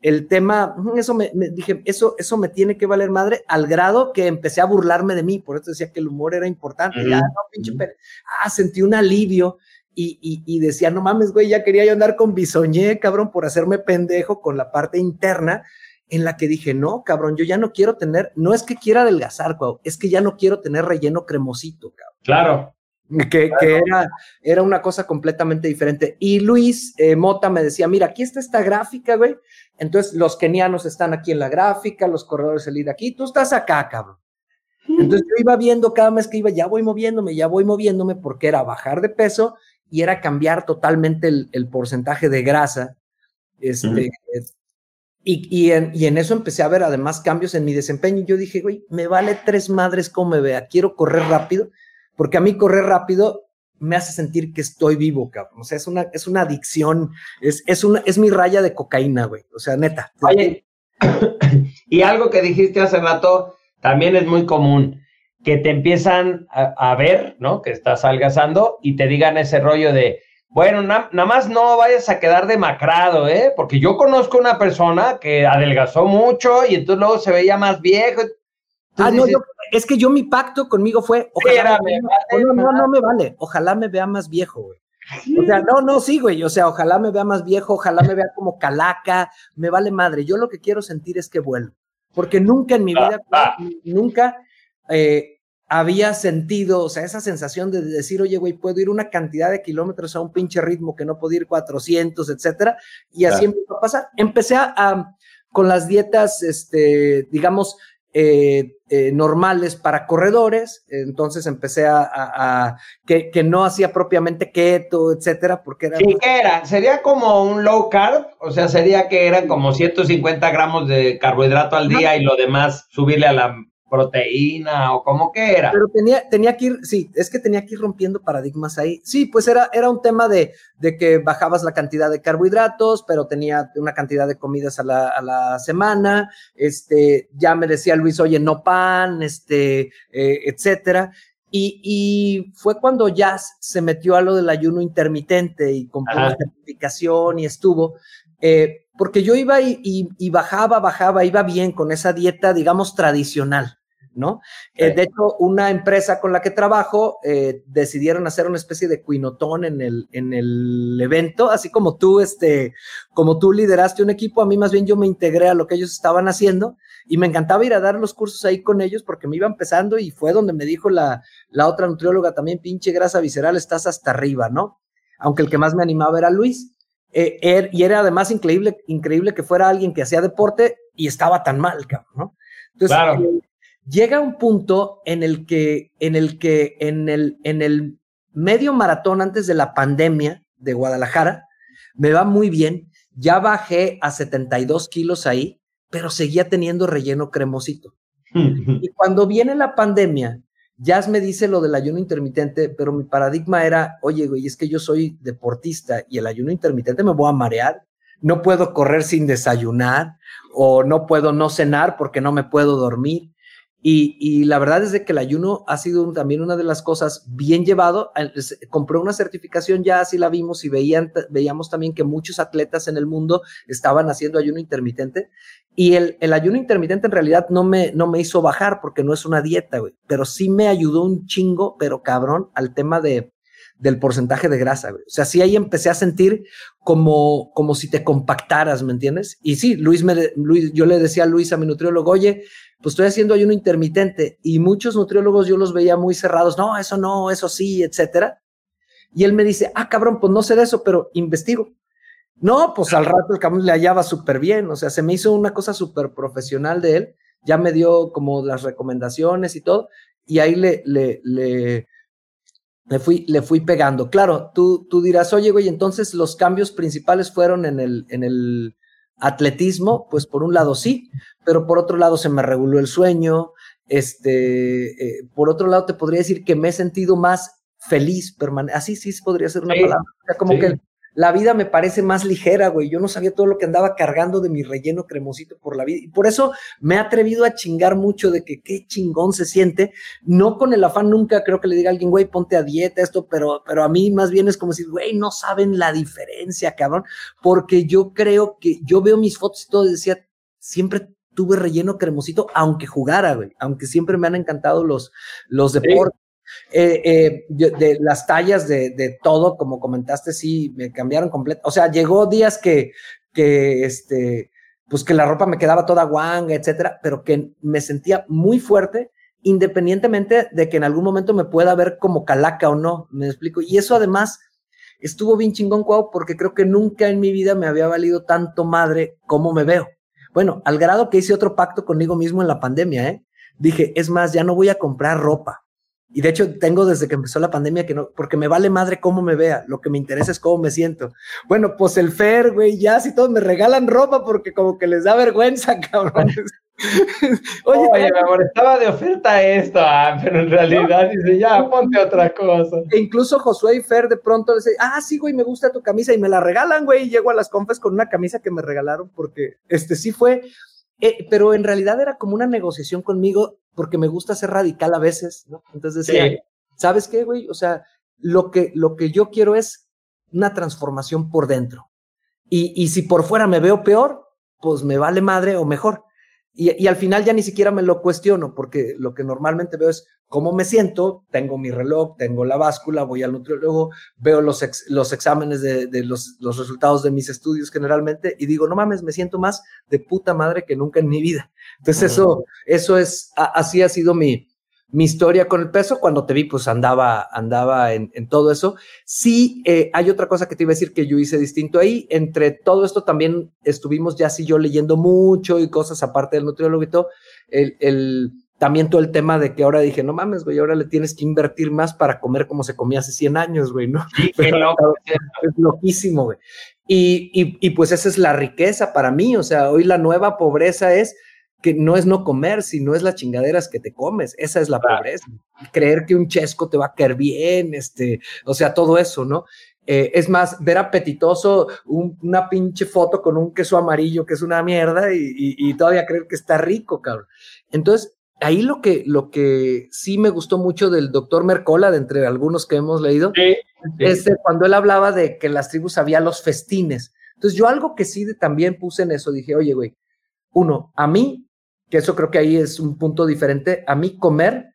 el, tema, eso me, dije, eso, eso me tiene que valer madre al grado que empecé a burlarme de mí, por eso decía que el humor era importante. Ya, no, pinche, ah, sentí un alivio y, decía, no mames, güey, ya quería yo andar con bisoñé, cabrón, por hacerme pendejo con la parte interna en la que dije, no, cabrón, yo ya no quiero tener, no es que quiera adelgazar, es que ya no quiero tener relleno cremosito, cabrón. Claro. Que, era, era una cosa completamente diferente. Y Luis eh, Mota me decía, mira, aquí está esta gráfica, güey. Entonces los kenianos están aquí en la gráfica, los corredores de aquí, tú estás acá, cabrón. Entonces yo iba viendo cada mes que iba, ya voy moviéndome, ya voy moviéndome, porque era bajar de peso y era cambiar totalmente el, porcentaje de grasa. Este, y, y, en, y, en, eso empecé a ver además cambios en mi desempeño. Y yo dije, güey, me vale tres madres como me vea, quiero correr rápido, porque a mí correr rápido me hace sentir que estoy vivo, cabrón. O sea, es una, es una adicción, es, es, una, es mi raya de cocaína, güey. O sea, neta. Oye, y algo que dijiste hace rato también es muy común que te empiezan a, ver, ¿no? Que estás algazando y te digan ese rollo de, bueno, nada más no vayas a quedar demacrado, ¿eh? Porque yo conozco una persona que adelgazó mucho y entonces luego se veía más viejo. ah, no, es que yo mi pacto conmigo fue, ojalá no, no, no me vale, ojalá me vea más viejo, güey. O sea, no, no, sí, güey. O sea, ojalá me vea más viejo, ojalá me vea como calaca, me vale madre. Yo lo que quiero sentir es que vuelvo. Porque nunca en mi vida, ah, ah. nunca eh, había sentido, o sea, esa sensación de decir, oye, güey, puedo ir una cantidad de kilómetros a un pinche ritmo que no puedo ir 400, etcétera, y así empezó a pasar. Empecé a, con las dietas, este, digamos, eh, eh, normales para corredores, entonces empecé a, que, que, no hacía propiamente keto, etcétera, porque era... ¿qué era? ¿Sería como un low carb? O sea, sería que eran como 150 gramos de carbohidrato al día y lo demás subirle a la proteína o como que era. Pero tenía, tenía que ir, sí, es que tenía que ir rompiendo paradigmas ahí. Sí, pues era, era un tema de, de que bajabas la cantidad de carbohidratos, pero tenía una cantidad de comidas a la, a la semana. Este, ya me decía Luis, oye, no pan, este, eh, etcétera. Y, y, fue cuando Jazz se metió a lo del ayuno intermitente y compró la certificación y estuvo. Eh, porque yo iba y, y, bajaba, bajaba, iba bien con esa dieta, digamos, tradicional. ¿no? Eh, de hecho, una empresa con la que trabajo eh, decidieron hacer una especie de cuinotón en el, en el evento, así como tú, este, como tú lideraste un equipo, a mí más bien yo me integré a lo que ellos estaban haciendo y me encantaba ir a dar los cursos ahí con ellos porque me iba empezando y fue donde me dijo la, la otra nutrióloga también, pinche grasa visceral, estás hasta arriba, ¿no? Aunque el que más me animaba era Luis. Eh, er, y era además increíble, increíble que fuera alguien que hacía deporte y estaba tan mal, cabrón, ¿no? Entonces, claro llega un punto en el que, en el que, en el, en el medio maratón antes de la pandemia de Guadalajara, me va muy bien. Ya bajé a 72 kilos ahí, pero seguía teniendo relleno cremosito. y cuando viene la pandemia, Jazz me dice lo del ayuno intermitente, pero mi paradigma era, oye, güey, es que yo soy deportista y el ayuno intermitente me voy a marear. No puedo correr sin desayunar o no puedo no cenar porque no me puedo dormir. Y, la verdad es que el ayuno ha sido también una de las cosas bien llevado. Compré una certificación, ya así la vimos y veían, veíamos también que muchos atletas en el mundo estaban haciendo ayuno intermitente. Y el, el, ayuno intermitente en realidad no me, no me hizo bajar porque no es una dieta, güey, pero sí me ayudó un chingo, pero cabrón, al tema de, del porcentaje de grasa, güey. O sea, sí ahí empecé a sentir como, como si te compactaras, ¿me entiendes? Y sí, Luis, me, Luis, yo le decía a Luis, a mi nutriólogo, oye, pues estoy haciendo ayuno intermitente y muchos nutriólogos yo los veía muy cerrados, no, eso no, eso sí, etcétera. Y él me dice, ah, cabrón, pues no sé de eso, pero investigo. No, pues al rato el cabrón le hallaba súper bien, o sea, se me hizo una cosa súper profesional de él, ya me dio como las recomendaciones y todo, y ahí le, le, le, le fui, le fui pegando. Claro, tú, tú dirás, oye, güey, entonces los cambios principales fueron en el, en el atletismo, pues por un lado sí, pero por otro lado se me reguló el sueño, este, eh, por otro lado te podría decir que me he sentido más feliz, así sí podría ser una palabra, o sea, como que la vida me parece más ligera, güey. Yo no sabía todo lo que andaba cargando de mi relleno cremosito por la vida. Y por eso me he atrevido a chingar mucho de que qué chingón se siente. No con el afán nunca creo que le diga a alguien, güey, ponte a dieta esto, pero, pero a mí más bien es como decir, güey, no saben la diferencia, cabrón. Porque yo creo que yo veo mis fotos y todo y decía, siempre tuve relleno cremosito, aunque jugara, güey, aunque siempre me han encantado los, los deportes. Eh, eh, de, las tallas de, todo, como comentaste, sí, me cambiaron completo. O sea, llegó días que, que este, pues que la ropa me quedaba toda guanga, etcétera, pero que me sentía muy fuerte, independientemente de que en algún momento me pueda ver como calaca o no, me explico. Y eso además estuvo bien chingón, Cuau, porque creo que nunca en mi vida me había valido tanto madre como me veo. Bueno, al grado que hice otro pacto conmigo mismo en la pandemia, ¿eh? Dije, es más, ya no voy a comprar ropa. Y de hecho tengo desde que empezó la pandemia que no, porque me vale madre cómo me vea, lo que me interesa es cómo me siento. Bueno, pues el Fer, güey, ya si todos me regalan ropa porque como que les da vergüenza, cabrón. Oye, mi amor, estaba de oferta esto, ah, pero en realidad dice, ya, ponte otra cosa. E incluso Josué y Fer de pronto le dicen, ah, sí, güey, me gusta tu camisa y me la regalan, güey, y llego a las confes con una camisa que me regalaron porque este sí fue, eh, pero en realidad era como una negociación conmigo porque me gusta ser radical a veces, ¿no? Entonces decía, ¿sabes qué, güey? O sea, lo que, lo que yo quiero es una transformación por dentro. Y, y si por fuera me veo peor, pues me vale madre o mejor. Y, al final ya ni siquiera me lo cuestiono, porque lo que normalmente veo es cómo me siento, tengo mi reloj, tengo la báscula, voy al nutriólogo, veo los, los exámenes de, los, los, resultados de mis estudios generalmente y digo, no mames, me siento más de puta madre que nunca en mi vida. Entonces eso, eso es, así ha sido mi, mi historia con el peso, cuando te vi, pues andaba, andaba en, todo eso. Sí, eh, hay otra cosa que te iba a decir que yo hice distinto ahí. Entre todo esto también estuvimos ya así yo leyendo mucho y cosas aparte del nutriólogo y todo. El, el, también todo el tema de que ahora dije, no mames, güey, ahora le tienes que invertir más para comer como se comía hace 100 años, güey, ¿no? Sí, es loquísimo, güey. Y, y, y pues esa es la riqueza para mí, o sea, hoy la nueva pobreza es que no es no comer, sino es las chingaderas que te comes. Esa es la pobreza. Creer que un chesco te va a caer bien, este, o sea, todo eso, ¿no? Eh, es más, ver apetitoso una pinche foto con un queso amarillo que es una mierda y, todavía creer que está rico, cabrón. Entonces, ahí lo que, lo que sí me gustó mucho del doctor Mercola, de entre algunos que hemos leído, es cuando él hablaba de que las tribus había los festines. Entonces, yo algo que sí también puse en eso, dije, oye, güey, uno, a mí que eso creo que ahí es un punto diferente. A mí comer,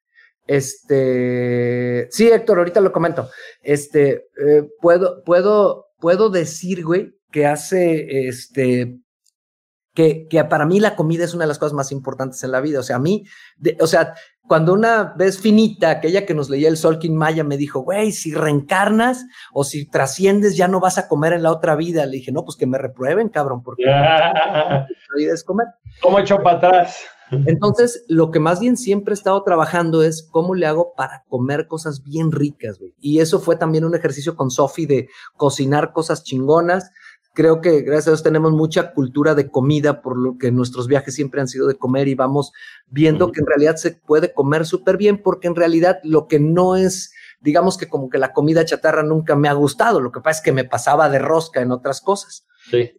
este, sí, Héctor, ahorita lo comento. Este, eh, puedo, puedo, puedo decir, güey, que hace, este, que, que, para mí la comida es una de las cosas más importantes en la vida. O sea, a mí, o sea, cuando una vez finita, aquella que nos leía el Solkin Maya me dijo, güey, si reencarnas o si trasciendes, ya no vas a comer en la otra vida. Le dije, no, pues que me reprueben, cabrón, porque la vida es comer. ¿Cómo hecho para atrás? Entonces, lo que más bien siempre he estado trabajando es cómo le hago para comer cosas bien ricas, güey. Y eso fue también un ejercicio con Sofi de cocinar cosas chingonas, creo que gracias a Dios tenemos mucha cultura de comida, por lo que nuestros viajes siempre han sido de comer y vamos viendo que en realidad se puede comer súper bien, porque en realidad lo que no es, digamos que como que la comida chatarra nunca me ha gustado, lo que pasa es que me pasaba de rosca en otras cosas. Sí.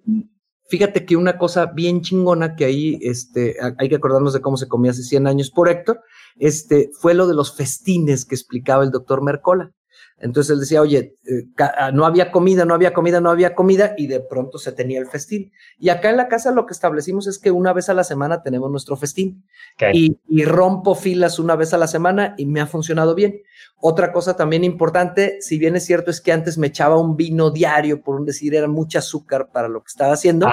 Fíjate que una cosa bien chingona que ahí este, hay que acordarnos de cómo se comía hace 100 años por Héctor, este, fue lo de los festines que explicaba el doctor Mercola. Entonces él decía, oye, eh, ah, no había comida, no había comida, no había comida, y de pronto se tenía el festín. Y acá en la casa lo que establecimos es que una vez a la semana tenemos nuestro festín. Y, y, rompo filas una vez a la semana y me ha funcionado bien. Otra cosa también importante, si bien es cierto, es que antes me echaba un vino diario, por un decir, era mucho azúcar para lo que estaba haciendo.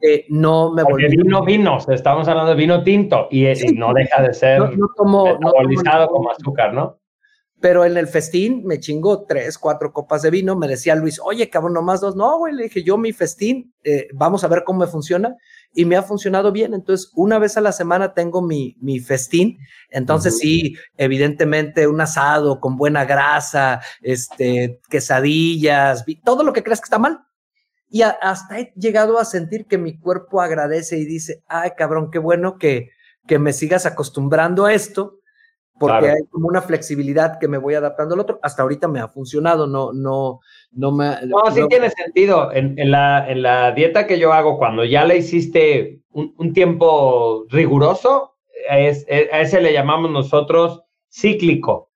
Eh, no me volví. Vino, vino, estamos hablando de vino tinto y, no deja de ser no, tomo, como azúcar, ¿no? Pero en el festín me chingó tres, cuatro copas de vino. Me decía Luis, oye, cabrón, nomás dos. No, güey, le dije, yo mi festín, eh, vamos a ver cómo me funciona. Y me ha funcionado bien. Entonces, una vez a la semana tengo mi, mi festín. Entonces, sí, evidentemente, un asado con buena grasa, este, quesadillas, todo lo que creas que está mal. Y hasta he llegado a sentir que mi cuerpo agradece y dice, ay, cabrón, qué bueno que, que me sigas acostumbrando a esto porque hay como una flexibilidad que me voy adaptando al otro. Hasta ahorita me ha funcionado, no, no, no me... No, sí tiene sentido. En, en, la, en, la, dieta que yo hago, cuando ya la hiciste un, un tiempo riguroso, es, a ese le llamamos nosotros cíclico.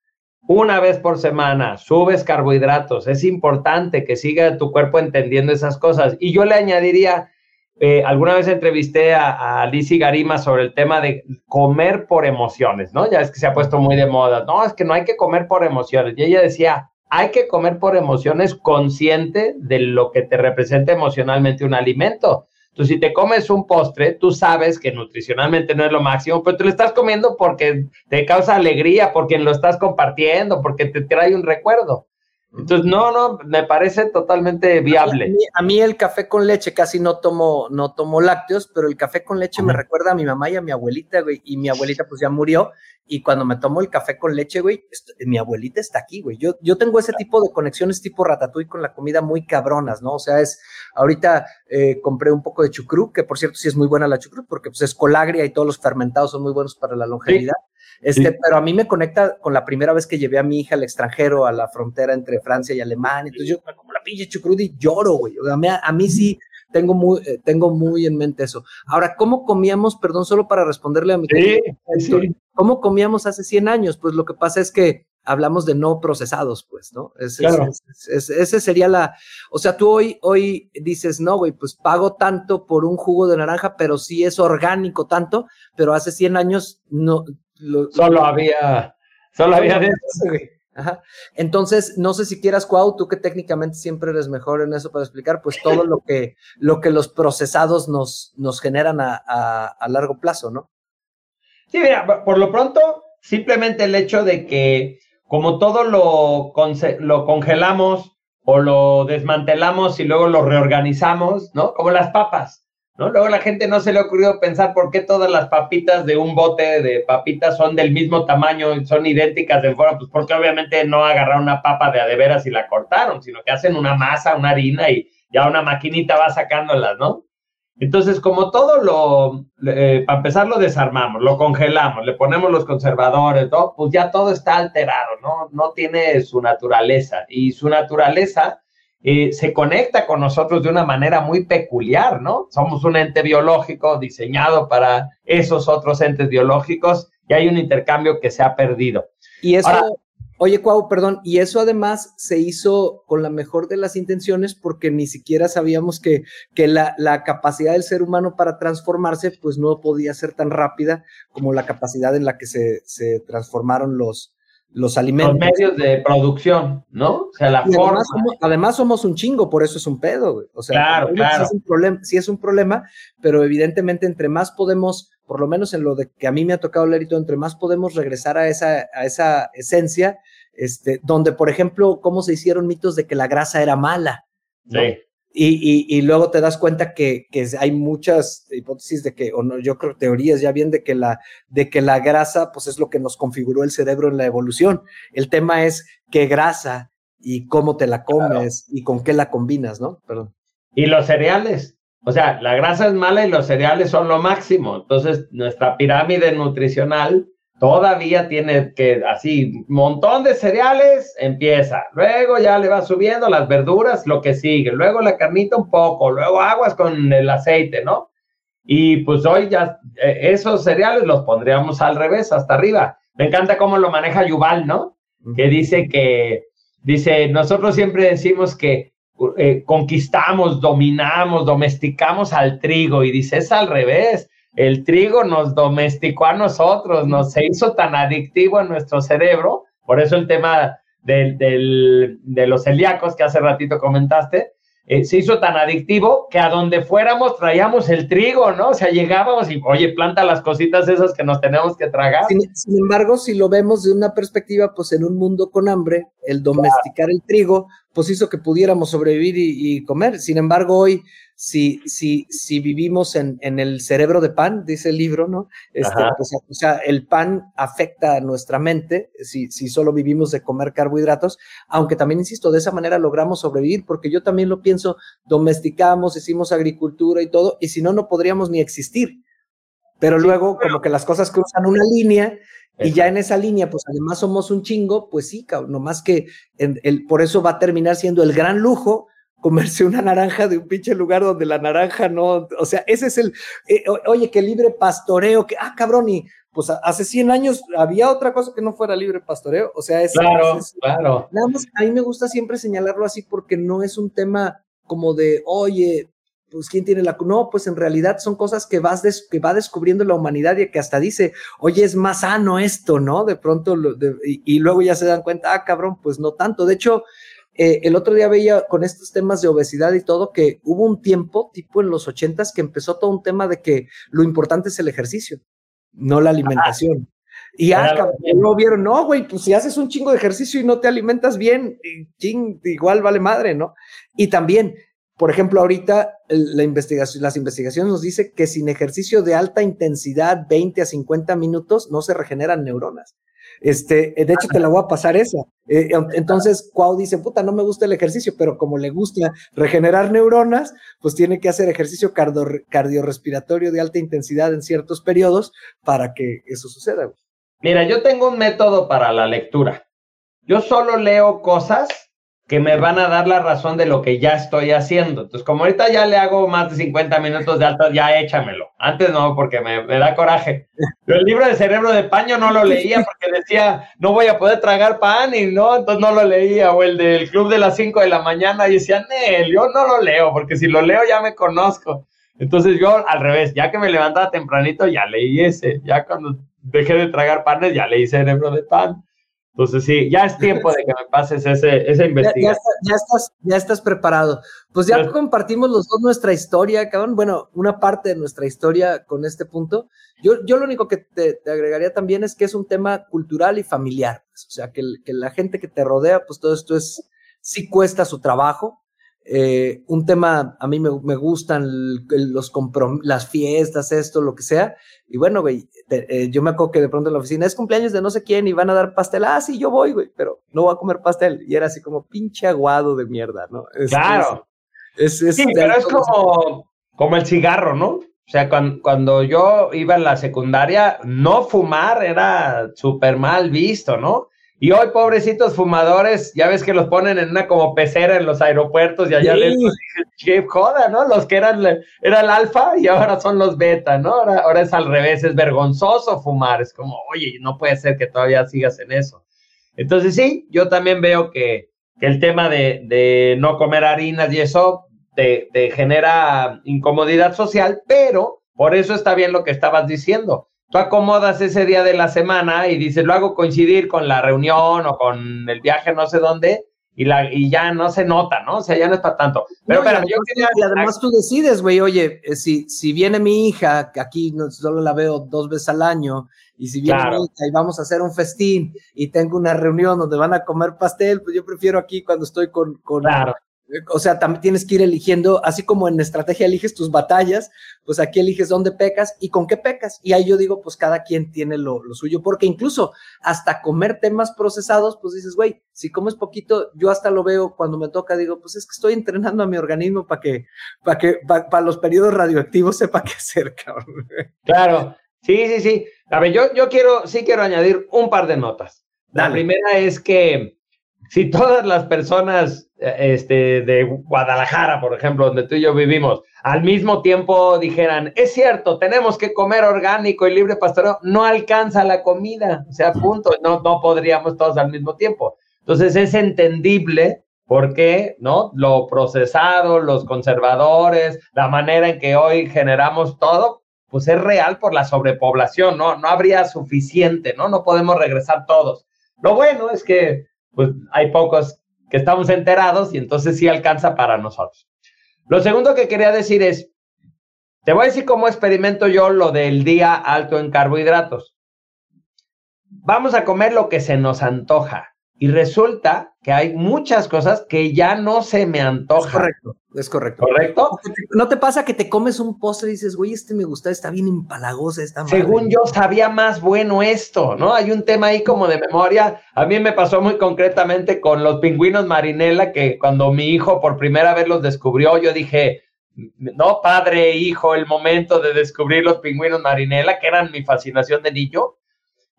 Una vez por semana, subes carbohidratos. Es importante que siga tu cuerpo entendiendo esas cosas. Y yo le añadiría eh, alguna vez entrevisté a, a Garima sobre el tema de comer por emociones, ¿no? Ya es que se ha puesto muy de moda. No, es que no hay que comer por emociones. Y ella decía, hay que comer por emociones consciente de lo que te representa emocionalmente un alimento. Entonces, si te comes un postre, tú sabes que nutricionalmente no es lo máximo, pero te lo estás comiendo porque te causa alegría, porque lo estás compartiendo, porque te trae un recuerdo. Entonces, no, no, me parece totalmente viable. A mí, el café con leche casi no tomo, no tomo lácteos, pero el café con leche me recuerda a mi mamá y a mi abuelita, güey, y mi abuelita pues ya murió, y cuando me tomo el café con leche, güey, mi abuelita está aquí, güey. Yo, yo tengo ese tipo de conexiones tipo ratatouille con la comida muy cabronas, ¿no? O sea, es, ahorita eh, compré un poco de chucrú, que por cierto sí es muy buena la chucrú, porque pues es colagria y todos los fermentados son muy buenos para la longevidad. Este, pero a mí me conecta con la primera vez que llevé a mi hija al extranjero, a la frontera entre Francia y Alemania. Entonces yo como la pinche chucrut y lloro, güey. a, mí, a mí sí tengo muy, eh, tengo muy en mente eso. Ahora, ¿cómo comíamos, perdón, solo para responderle a mi sí, ¿cómo comíamos hace 100 años? Pues lo que pasa es que hablamos de no procesados, pues, ¿no? Ese, claro. ese sería la, o sea, tú hoy, hoy dices, no, güey, pues pago tanto por un jugo de naranja, pero sí es orgánico tanto, pero hace 100 años no, solo había, solo había de Ajá. Entonces, no sé si quieras, Cuau, tú que técnicamente siempre eres mejor en eso para explicar, pues todo lo que, lo que los procesados nos, nos generan a, a, largo plazo, ¿no? Sí, mira, por lo pronto, simplemente el hecho de que como todo lo, lo congelamos o lo desmantelamos y luego lo reorganizamos, ¿no? Como las papas. ¿No? Luego la gente no se le ha ocurrido pensar por qué todas las papitas de un bote de papitas son del mismo tamaño, son idénticas de fuera, pues porque obviamente no agarraron una papa de adeveras y la cortaron, sino que hacen una masa, una harina y ya una maquinita va sacándolas, ¿no? Entonces, como todo lo, eh, para empezar lo desarmamos, lo congelamos, le ponemos los conservadores, ¿no? pues ya todo está alterado, ¿no? No tiene su naturaleza. Y su naturaleza eh, se conecta con nosotros de una manera muy peculiar, ¿no? Somos un ente biológico diseñado para esos otros entes biológicos y hay un intercambio que se ha perdido. Y eso, oye, Cuau, perdón, y eso además se hizo con la mejor de las intenciones porque ni siquiera sabíamos que, que la, la capacidad del ser humano para transformarse pues no podía ser tan rápida como la capacidad en la que se, se transformaron los, los alimentos. Los medios de producción, ¿no? O sea, la forma. Además somos, un chingo, por eso es un pedo, güey. O sea, claro, claro. Sí es, un problema, sí es un problema, pero evidentemente entre más podemos, por lo menos en lo de que a mí me ha tocado leer y todo, entre más podemos regresar a esa, a esa esencia, este, donde, por ejemplo, cómo se hicieron mitos de que la grasa era mala. Sí. Y, luego te das cuenta que, hay muchas hipótesis de que, o no, yo creo teorías ya bien de que la, de que la grasa, pues es lo que nos configuró el cerebro en la evolución. El tema es qué grasa y cómo te la comes y con qué la combinas, ¿no? Perdón. Y los cereales. O sea, la grasa es mala y los cereales son lo máximo. Entonces, nuestra pirámide nutricional todavía tiene que, así, montón de cereales, empieza. Luego ya le va subiendo las verduras, lo que sigue. Luego la carnita un poco. Luego aguas con el aceite, ¿no? Y pues hoy ya eh, esos cereales los pondríamos al revés, hasta arriba. Me encanta cómo lo maneja Yuval, ¿no? Que dice que, dice, nosotros siempre decimos que eh, conquistamos, dominamos, domesticamos al trigo y dice, es al revés. El trigo nos domesticó a nosotros, nos se hizo tan adictivo a nuestro cerebro, por eso el tema de los celíacos que hace ratito comentaste, eh, se hizo tan adictivo que a donde fuéramos traíamos el trigo, ¿no? O sea, llegábamos y, oye, planta las cositas esas que nos tenemos que tragar. Sin, embargo, si lo vemos de una perspectiva, pues en un mundo con hambre, el domesticar el trigo, pues hizo que pudiéramos sobrevivir y comer. Sin embargo, hoy si, si, si vivimos en, en, el cerebro de pan, dice el libro, ¿no? Este, pues, o sea, el pan afecta a nuestra mente si, si solo vivimos de comer carbohidratos, aunque también, insisto, de esa manera logramos sobrevivir, porque yo también lo pienso, domesticamos, hicimos agricultura y todo, y si no, no podríamos ni existir. Pero luego, como que las cosas cruzan una línea y ya en esa línea, pues además somos un chingo, pues sí, nomás que el, por eso va a terminar siendo el gran lujo comerse una naranja de un pinche lugar donde la naranja no, o sea, ese es el, eh, oye, que libre pastoreo, que, ah, cabrón, y pues hace 100 años había otra cosa que no fuera libre pastoreo, o sea, es... Claro, claro. Nada más, a mí me gusta siempre señalarlo así porque no es un tema como de, oye, pues quién tiene la... No, pues en realidad son cosas que, vas que va descubriendo la humanidad y que hasta dice, oye, es más sano esto, ¿no? De pronto, y, y, luego ya se dan cuenta, ah, cabrón, pues no tanto. De hecho, eh, el otro día veía con estos temas de obesidad y todo que hubo un tiempo, tipo en los ochentas, que empezó todo un tema de que lo importante es el ejercicio, no la alimentación. Y ya no vieron, no, güey, pues si haces un chingo de ejercicio y no te alimentas bien, ching, igual vale madre, ¿no? Y también, por ejemplo, ahorita la investigación, las investigaciones nos dice que sin ejercicio de alta intensidad, 20 a 50 minutos, no se regeneran neuronas. Este, de hecho, te la voy a pasar esa. Eh, entonces, Cuau dice, puta, no me gusta el ejercicio, pero como le gusta regenerar neuronas, pues tiene que hacer ejercicio cardiorrespiratorio de alta intensidad en ciertos periodos para que eso suceda. Mira, yo tengo un método para la lectura. Yo solo leo cosas que me van a dar la razón de lo que ya estoy haciendo. Entonces, como ahorita ya le hago más de 50 minutos de alta, ya échamelo. Antes no, porque me, da coraje. Pero el libro de Cerebro de Paño no lo leía porque decía, no voy a poder tragar pan y no, entonces no lo leía. O el del Club de las 5 de la mañana y decía, Nel, yo no lo leo, porque si lo leo ya me conozco. Entonces yo al revés, ya que me levantaba tempranito, ya leí ese. Ya cuando dejé de tragar panes, ya leí Cerebro de Pan. Entonces, sí, ya es tiempo de que me pases ese, esa investigación. Ya, estás, ya estás preparado. Pues ya compartimos los dos nuestra historia, cabrón. Bueno, una parte de nuestra historia con este punto. Yo, yo lo único que te, agregaría también es que es un tema cultural y familiar. Pues, o sea, que, que, la gente que te rodea, pues todo esto es, sí cuesta su trabajo. Eh, un tema, a mí me, me gustan los las fiestas, esto, lo que sea. Y bueno, güey, eh, yo me acuerdo que de pronto en la oficina es cumpleaños de no sé quién y van a dar pastel. Ah, sí, yo voy, güey, pero no voy a comer pastel. Y era así como pinche aguado de mierda, ¿no? claro. Es, sí, pero es como, como el cigarro, ¿no? O sea, cuando, cuando yo iba en la secundaria, no fumar era súper mal visto, ¿no? Y hoy, pobrecitos fumadores, ya ves que los ponen en una como pecera en los aeropuertos y allá les dije, joda, ¿no? Los que eran era el alfa y ahora son los beta, ¿no? Ahora, ahora es al revés, es vergonzoso fumar, es como, oye, no puede ser que todavía sigas en eso. Entonces sí, yo también veo que, que el tema de, de, no comer harinas y eso te, te genera incomodidad social, pero por eso está bien lo que estabas diciendo tú acomodas ese día de la semana y dices, lo hago coincidir con la reunión o con el viaje no sé dónde, y, la, y ya no se nota, ¿no? O sea, ya no está tanto. Pero, pero yo quería... Y además tú decides, güey, oye, eh, si, si viene mi hija, que aquí no, solo la veo dos veces al año, y si viene mi hija y vamos a hacer un festín y tengo una reunión donde van a comer pastel, pues yo prefiero aquí cuando estoy con, con, o sea, también tienes que ir eligiendo, así como en estrategia eliges tus batallas, pues aquí eliges dónde pecas y con qué pecas. Y ahí yo digo, pues cada quien tiene lo, suyo, porque incluso hasta comer temas procesados, pues dices, güey, si comes poquito, yo hasta lo veo cuando me toca, digo, pues es que estoy entrenando a mi organismo para que, para que, para los periodos radioactivos sepa qué hacer, cabrón. Claro, sí, sí, sí. A ver, yo, yo quiero, sí quiero añadir un par de notas. La primera es que si todas las personas eh, este, de Guadalajara, por ejemplo, donde tú y yo vivimos, al mismo tiempo dijeran, es cierto, tenemos que comer orgánico y libre pastoreo, no alcanza la comida, o sea, punto, no, no podríamos todos al mismo tiempo. Entonces es entendible por qué, ¿no? Lo procesado, los conservadores, la manera en que hoy generamos todo, pues es real por la sobrepoblación, ¿no? No habría suficiente, ¿no? No podemos regresar todos. Lo bueno es que pues hay pocos que estamos enterados y entonces sí alcanza para nosotros. Lo segundo que quería decir es, te voy a decir cómo experimento yo lo del día alto en carbohidratos. Vamos a comer lo que se nos antoja. Y resulta que hay muchas cosas que ya no se me antojan. Es correcto, es correcto. ¿Correcto? ¿No te pasa que te comes un postre y dices, güey, este me gusta, está bien empalagosa esta Según yo, sabía más bueno esto, ¿no? Hay un tema ahí como de memoria. A mí me pasó muy concretamente con los pingüinos marinela, que cuando mi hijo por primera vez los descubrió, yo dije, no, padre, hijo, el momento de descubrir los pingüinos marinela, que eran mi fascinación de niño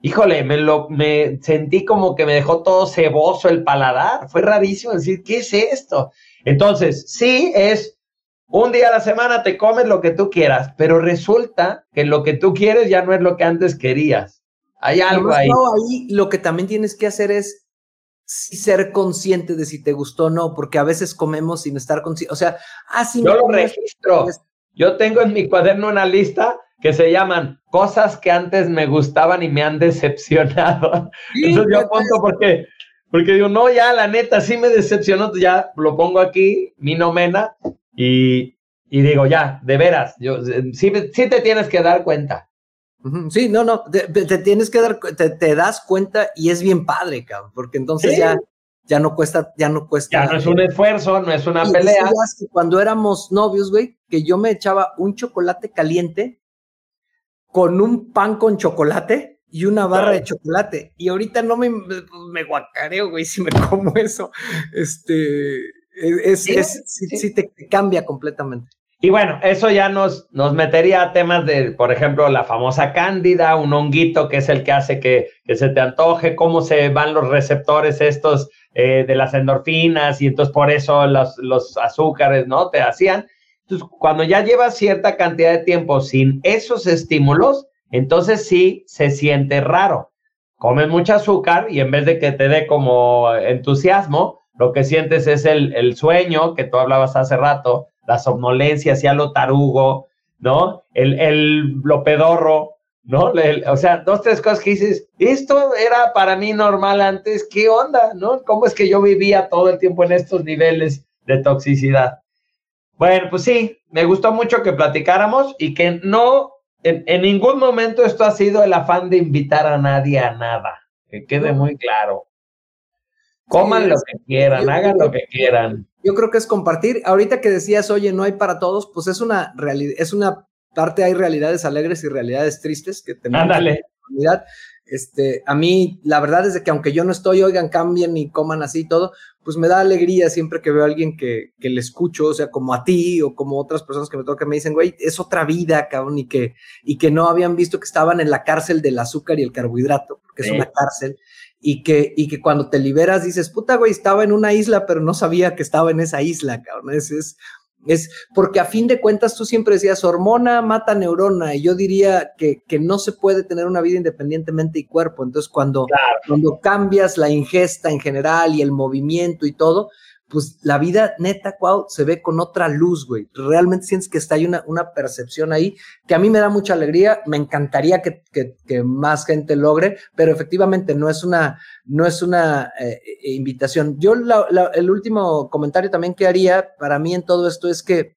híjole, me lo me sentí como que me dejó todo ceboso el paladar. Fue rarísimo decir, ¿qué es esto? Entonces, sí es un día a la semana te comes lo que tú quieras, pero resulta que lo que tú quieres ya no es lo que antes querías. Hay algo ahí. ahí. Lo que también tienes que hacer es ser consciente de si te gustó o no, porque a veces comemos sin estar consciente. O sea, así ah, Yo lo registro. Yo tengo en mi cuaderno una lista que se llaman cosas que antes me gustaban y me han decepcionado. Entonces yo apunto porque, porque digo, no, ya la neta sí me decepcionó, ya lo pongo aquí, mi nomena, y, y digo, ya, de veras, yo, sí, sí te tienes que dar cuenta. Sí, no, no, te, tienes que dar, te, te, das cuenta y es bien padre, cabrón, porque entonces ya, ya no cuesta, ya no cuesta. Ya no es un esfuerzo, no es una pelea. cuando éramos novios, güey, que yo me echaba un chocolate caliente con un pan con chocolate y una barra de chocolate. Y ahorita no me, me guacareo, güey, si me como eso. Este, es, sí, te, cambia completamente. Y bueno, eso ya nos, nos metería a temas de, por ejemplo, la famosa cándida, un honguito que es el que hace que, que se te antoje, cómo se van los receptores estos eh, de las endorfinas y entonces por eso los, los azúcares, ¿no? Te hacían. Entonces, cuando ya llevas cierta cantidad de tiempo sin esos estímulos, entonces sí se siente raro. Comes mucho azúcar y en vez de que te dé como entusiasmo, lo que sientes es el, sueño que tú hablabas hace rato, la somnolencia, hacia lo tarugo, ¿no? El, el lo pedorro, ¿no? o sea, dos, tres cosas que dices, esto era para mí normal antes, ¿qué onda, no? ¿Cómo es que yo vivía todo el tiempo en estos niveles de toxicidad? Bueno, pues sí, me gustó mucho que platicáramos y que no, en, ningún momento esto ha sido el afán de invitar a nadie a nada, que quede muy claro. Coman lo que quieran, hagan lo que quieran. Yo creo que es compartir. Ahorita que decías, oye, no hay para todos, pues es una realidad, es una parte, hay realidades alegres y realidades tristes que tenemos Ándale. Este, a mí, la verdad es que aunque yo no estoy, oigan, cambien y coman así y todo, pues me da alegría siempre que veo a alguien que, que, le escucho, o sea, como a ti o como otras personas que me tocan, me dicen, güey, es otra vida, cabrón, y que, y que no habían visto que estaban en la cárcel del azúcar y el carbohidrato, porque es una cárcel, y que, y que cuando te liberas dices, puta, güey, estaba en una isla, pero no sabía que estaba en esa isla, cabrón. Es, es, es porque a fin de cuentas tú siempre decías, hormona mata neurona, y yo diría que, que no se puede tener una vida independientemente y cuerpo. Entonces, cuando, cuando cambias la ingesta en general y el movimiento y todo, pues la vida neta, cuau, se ve con otra luz, güey. Realmente sientes que está ahí una, una percepción ahí que a mí me da mucha alegría. Me encantaría que, que, más gente logre, pero efectivamente no es una, no es una eh, eh, invitación. Yo el último comentario también que haría para mí en todo esto es que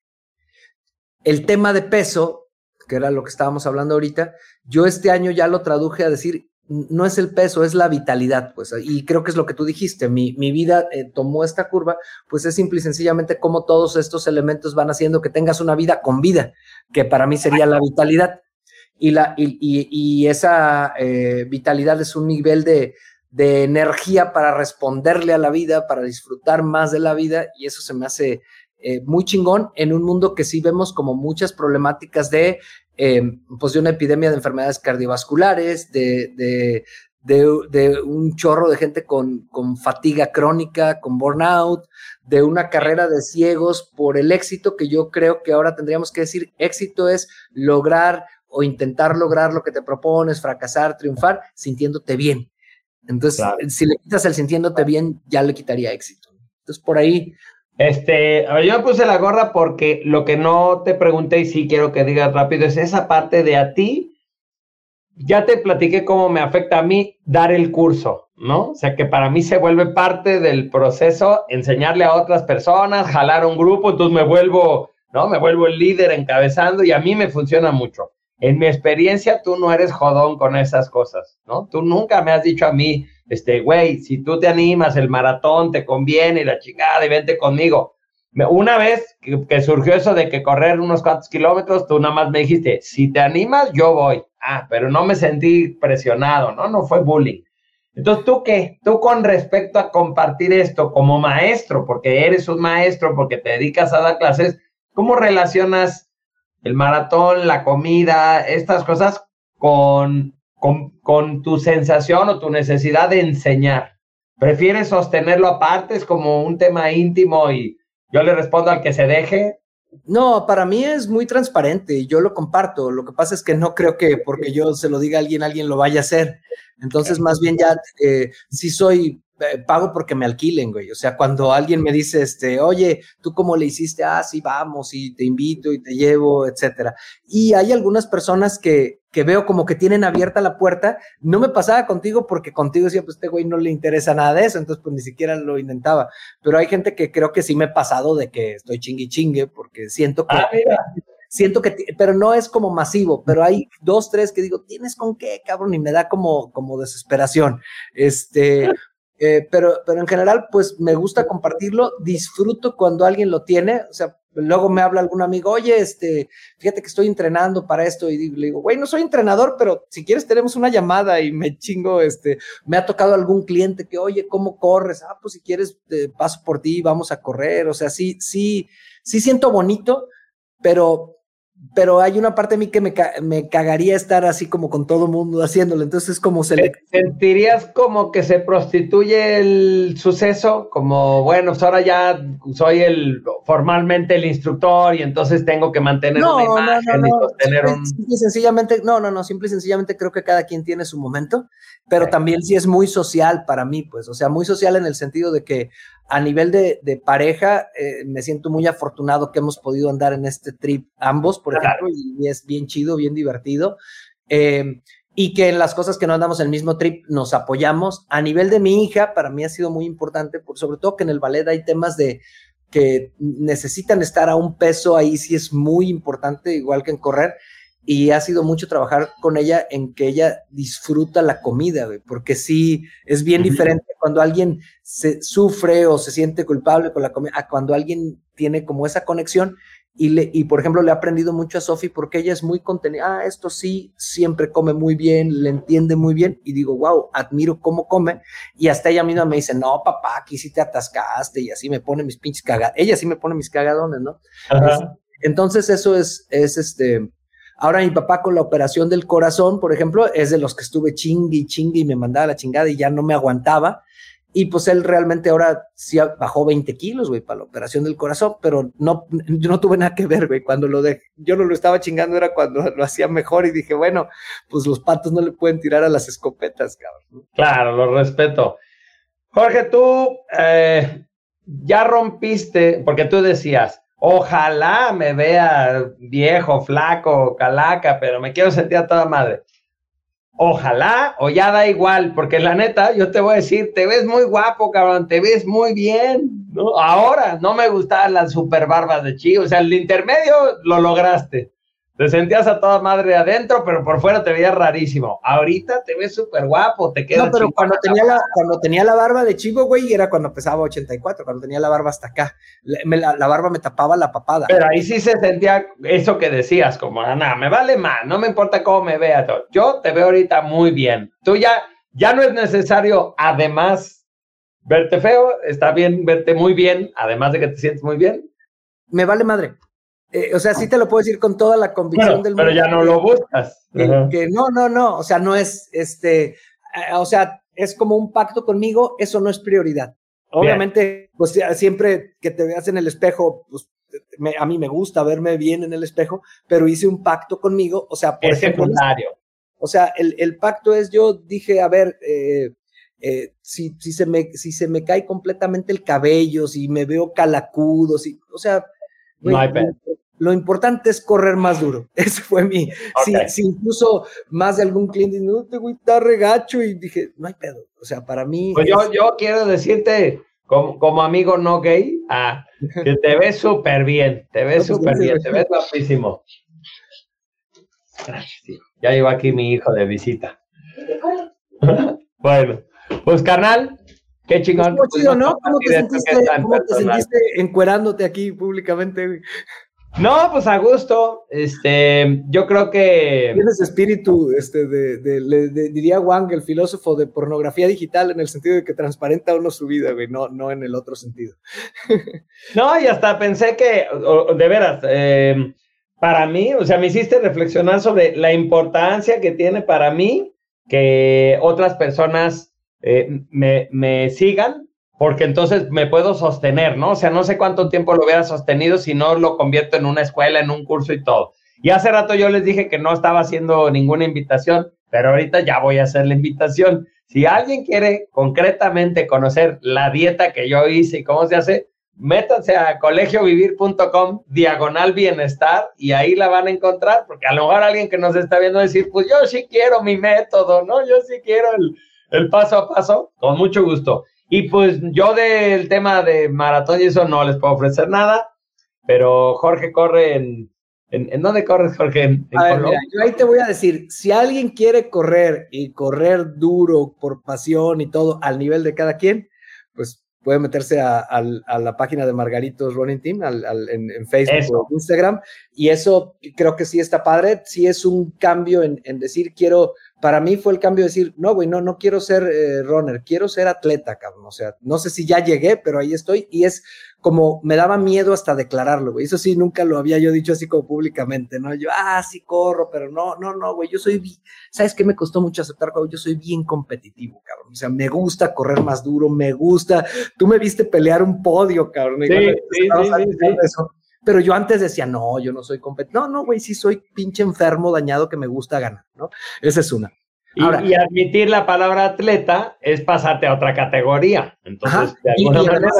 el tema de peso, que era lo que estábamos hablando ahorita, yo este año ya lo traduje a decir, no es el peso, es la vitalidad, pues, y creo que es lo que tú dijiste, mi, vida eh, tomó esta curva, pues es simple y sencillamente como todos estos elementos van haciendo que tengas una vida con vida, que para mí sería la vitalidad. Y, la, y, esa eh, vitalidad es un nivel de, de energía para responderle a la vida, para disfrutar más de la vida, y eso se me hace eh, muy chingón en un mundo que sí vemos como muchas problemáticas de, eh, pues de una epidemia de enfermedades cardiovasculares, de, de, de, un chorro de gente con, con, fatiga crónica, con burnout, de una carrera de ciegos por el éxito que yo creo que ahora tendríamos que decir, éxito es lograr o intentar lograr lo que te propones, fracasar, triunfar, sintiéndote bien. Entonces, si le quitas el sintiéndote bien, ya le quitaría éxito. Entonces, por ahí este, yo me puse la gorra porque lo que no te pregunté y sí quiero que digas rápido es esa parte de a ti. Ya te platiqué cómo me afecta a mí dar el curso, ¿no? O sea, que para mí se vuelve parte del proceso enseñarle a otras personas, jalar un grupo, entonces me vuelvo, ¿no? Me vuelvo el líder encabezando y a mí me funciona mucho. En mi experiencia, tú no eres jodón con esas cosas, ¿no? Tú nunca me has dicho a mí, este, güey, si tú te animas, el maratón te conviene y la chingada y vente conmigo. Una vez que, surgió eso de que correr unos cuantos kilómetros, tú nada más me dijiste, si te animas, yo voy. Ah, pero no me sentí presionado, ¿no? No fue bullying. Entonces, ¿tú qué? Tú con respecto a compartir esto como maestro, porque eres un maestro, porque te dedicas a dar clases, ¿cómo relacionas el maratón, la comida, estas cosas con con, tu sensación o tu necesidad de enseñar. ¿Prefieres sostenerlo aparte? ¿Es como un tema íntimo y yo le respondo al que se deje? No, para mí es muy transparente, yo lo comparto. Lo que pasa es que no creo que porque yo se lo diga a alguien, alguien lo vaya a hacer. Entonces, más bien ya, eh, sí soy pago porque me alquilen, güey. O sea, cuando alguien me dice, este, oye, ¿tú cómo le hiciste? Ah, sí, vamos, y te invito y te llevo, etcétera. Y hay algunas personas que, que veo como que tienen abierta la puerta. No me pasaba contigo porque contigo decía, pues este güey no le interesa nada de eso, entonces pues ni siquiera lo intentaba. Pero hay gente que creo que sí me he pasado de que estoy chingue chingue porque siento que... Ah, siento que, pero no es como masivo, pero hay dos, tres que digo, ¿tienes con qué, cabrón? Y me da como, como desesperación. Este, eh, pero, pero en general, pues me gusta compartirlo, disfruto cuando alguien lo tiene, o sea, luego me habla algún amigo, oye, este, fíjate que estoy entrenando para esto y le digo, güey, no soy entrenador, pero si quieres tenemos una llamada y me chingo, este, me ha tocado algún cliente que, oye, ¿cómo corres? Ah, pues si quieres, paso por ti, vamos a correr, o sea, sí, sí, sí siento bonito, pero pero hay una parte de mí que me, me cagaría estar así como con todo mundo haciéndolo. Entonces es como se ¿Sentirías como que se prostituye el suceso? Como, bueno, pues ahora ya soy el formalmente el instructor y entonces tengo que mantener una imagen y sostener un... Simple y sencillamente, no, no, no, simple y sencillamente creo que cada quien tiene su momento, pero también sí es muy social para mí, pues, o sea, muy social en el sentido de que a nivel de, pareja, eh, me siento muy afortunado que hemos podido andar en este trip ambos, por ejemplo, y es bien chido, bien divertido. Em, y que en las cosas que no andamos en el mismo trip nos apoyamos. A nivel de mi hija, para mí ha sido muy importante, por, sobre todo que en el ballet hay temas de que necesitan estar a un peso, ahí sí es muy importante, igual que en correr y ha sido mucho trabajar con ella en que ella disfruta la comida, porque sí, es bien diferente cuando alguien se sufre o se siente culpable con la comida, a cuando alguien tiene como esa conexión y, le, y por ejemplo, le he aprendido mucho a Sofi porque ella es muy contenida, ah, esto sí, siempre come muy bien, le entiende muy bien y digo, wow, admiro cómo come y hasta ella misma me dice, no, papá, aquí sí te atascaste y así me pone mis pinches cagadas, ella sí me pone mis cagadones, ¿no? Entonces eso es, es este Ahora mi papá con la operación del corazón, por ejemplo, es de los que estuve chingue y chingue y me mandaba la chingada y ya no me aguantaba. Y pues él realmente ahora sí bajó 20 kilos, güey, para la operación del corazón, pero no, yo no tuve nada que ver, güey. Cuando lo dejé, yo no lo estaba chingando, era cuando lo hacía mejor y dije, bueno, pues los patos no le pueden tirar a las escopetas, cabrón. Claro, lo respeto. Jorge, tú eh, ya rompiste, porque tú decías, Ojalá me vea viejo, flaco, calaca, pero me quiero sentir a toda madre. Ojalá, o ya da igual, porque la neta, yo te voy a decir, te ves muy guapo, cabrón, te ves muy bien, ¿no? Ahora, no me gustaban las super barbas de chico, o sea, el intermedio lo lograste. Te sentías a toda madre adentro, pero por fuera te veías rarísimo. Ahorita te ves súper guapo, te quedas. No, pero cuando tenía, la, cuando tenía la barba de chico, güey, era cuando pesaba 84, cuando tenía la barba hasta acá. La, la, barba me tapaba la papada. Pero ahí sí se sentía eso que decías, como, nada, me vale más, no me importa cómo me vea. Yo te veo ahorita muy bien. Tú ya, ya no es necesario, además, verte feo, está bien verte muy bien, además de que te sientes muy bien. Me vale madre. Eh, o sea, sí te lo puedo decir con toda la convicción del mundo. Pero ya no lo buscas. Que, no, no, no. O sea, no es este. Eh, o sea, es como un pacto conmigo, eso no es prioridad. Obviamente, pues siempre que te veas en el espejo, pues a mí me gusta verme bien en el espejo, pero hice un pacto conmigo. O sea, por ejemplo. O sea, el, el, pacto es, yo dije, a ver, eh, si, si, se me, si se me cae completamente el cabello, si me veo calacudo, si, o sea, no hay lo importante es correr más duro. Ese fue mi. Si, incluso más de algún cliente, no, te güey está regacho y dije, no hay pedo. O sea, para mí. Pues yo, yo quiero decirte, como, como amigo no gay, ah, que te ves súper bien, te ves pues, súper bien, te ves guapísimo. Ya llegó aquí mi hijo de visita. bueno, pues carnal, qué chingón. Pues, chido, ¿no? ¿Cómo te sentiste, ¿cómo te sentiste encuerándote aquí públicamente? No, pues a gusto. Este, yo creo que. Tienes espíritu, este, de, diría Wang, el filósofo de pornografía digital, en el sentido de que transparenta uno su vida, güey, no, no en el otro sentido. no, y hasta pensé que, de veras, eh, para mí, o sea, me hiciste reflexionar sobre la importancia que tiene para mí que otras personas eh, me, me sigan porque entonces me puedo sostener, ¿no? O sea, no sé cuánto tiempo lo hubiera sostenido si no lo convierto en una escuela, en un curso y todo. Y hace rato yo les dije que no estaba haciendo ninguna invitación, pero ahorita ya voy a hacer la invitación. Si alguien quiere concretamente conocer la dieta que yo hice y cómo se hace, métanse a colegiovivir.com diagonal bienestar y ahí la van a encontrar, porque a lo mejor alguien que nos está viendo decir, pues yo sí quiero mi método, ¿no? Yo sí quiero el, el paso a paso, con mucho gusto. Y pues yo del tema de maratón y eso no les puedo ofrecer nada, pero Jorge corre en... ¿En, dónde corres, Jorge? yo ahí te voy a decir, si alguien quiere correr y correr duro por pasión y todo al nivel de cada quien, pues puede meterse a, la página de Margaritos Running Team en, Facebook o Instagram. Y eso creo que sí está padre. Sí es un cambio en, en decir, quiero para mí fue el cambio de decir, no, güey, no, no quiero ser eh, runner, quiero ser atleta, cabrón. O sea, no sé si ya llegué, pero ahí estoy. Y es como, me daba miedo hasta declararlo, güey. Eso sí, nunca lo había yo dicho así como públicamente, ¿no? Yo, ah, sí corro, pero no, no, no, güey, yo soy, ¿sabes qué me costó mucho aceptar, Yo soy bien competitivo, cabrón. O sea, me gusta correr más duro, me gusta. Tú me viste pelear un podio, cabrón. Sí, sí, sí, pero yo antes decía, no, yo no soy competente. No, no, güey, sí soy pinche enfermo, dañado, que me gusta ganar, ¿no? Esa es una. Y, y, admitir la palabra atleta es pasarte a otra categoría. Entonces, de alguna manera.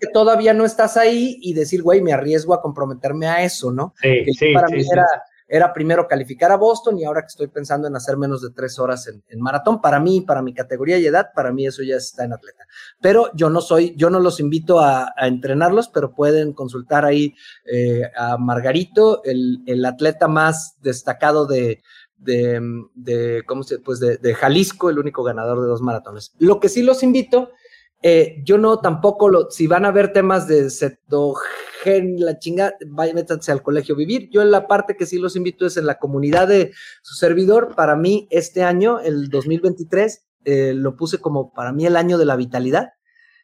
que todavía no estás ahí y decir, güey, me arriesgo a comprometerme a eso, ¿no? Sí, sí, para sí, mí era era primero calificar a Boston y ahora que estoy pensando en hacer menos de tres horas en, maratón, para mí, para mi categoría y edad, para mí eso ya está en atleta. Pero yo no soy, yo no los invito a, entrenarlos, pero pueden consultar ahí eh, a Margarito, el, atleta más destacado de, de, ¿cómo se, pues de, de, Jalisco, el único ganador de dos maratones. Lo que sí los invito, eh, yo no tampoco lo, si van a ver temas de cetogenia, la chinga, vaya, métanse al colegio vivir. Yo en la parte que sí los invito es en la comunidad de su servidor. Para mí, este año, el 2023, eh, lo puse como para mí el año de la vitalidad.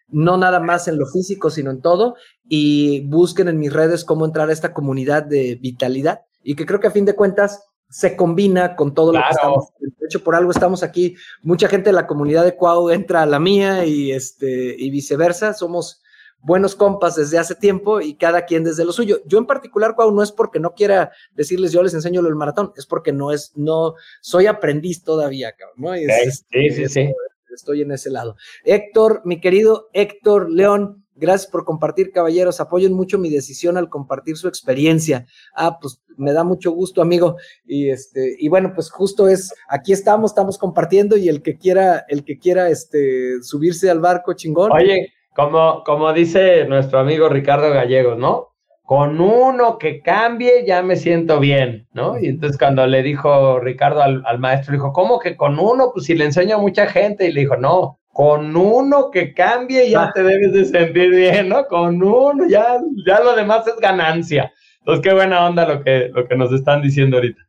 No nada más en lo físico, sino en todo. Y busquen en mis redes cómo entrar a esta comunidad de vitalidad. Y que creo que a fin de cuentas se combina con todo lo que estamos. De hecho, por algo estamos aquí. Mucha gente de la comunidad de Cuau entra a la mía y, este, y viceversa. Somos buenos compas desde hace tiempo y cada quien desde lo suyo. Yo en particular, Cuau, no es porque no quiera decirles yo les enseño lo del maratón, es porque no es, no, soy aprendiz todavía, cabrón, ¿no? sí, sí, sí. Estoy en ese lado. Héctor, mi querido Héctor León, gracias por compartir, caballeros. Apoyen mucho mi decisión al compartir su experiencia. Ah, pues me da mucho gusto, amigo. Y este, y bueno, pues justo es, aquí estamos, estamos compartiendo y el que quiera, el que quiera este, subirse al barco chingón. Oye, como, como dice nuestro amigo Ricardo Gallegos, ¿no? con uno que cambie ya me siento bien, ¿no? Y entonces cuando le dijo Ricardo al, al maestro, dijo, ¿cómo que con uno? Pues si le enseño a mucha gente. Y le dijo, no, con uno que cambie ya te debes de sentir bien, ¿no? Con uno, ya, ya lo demás es ganancia. Entonces, qué buena onda lo que, lo que nos están diciendo ahorita.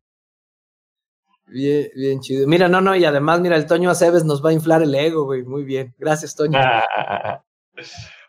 Bien, bien chido. Mira, no, no, y además, mira, el Toño Aceves nos va a inflar el ego, güey. Muy bien. Gracias, Toño.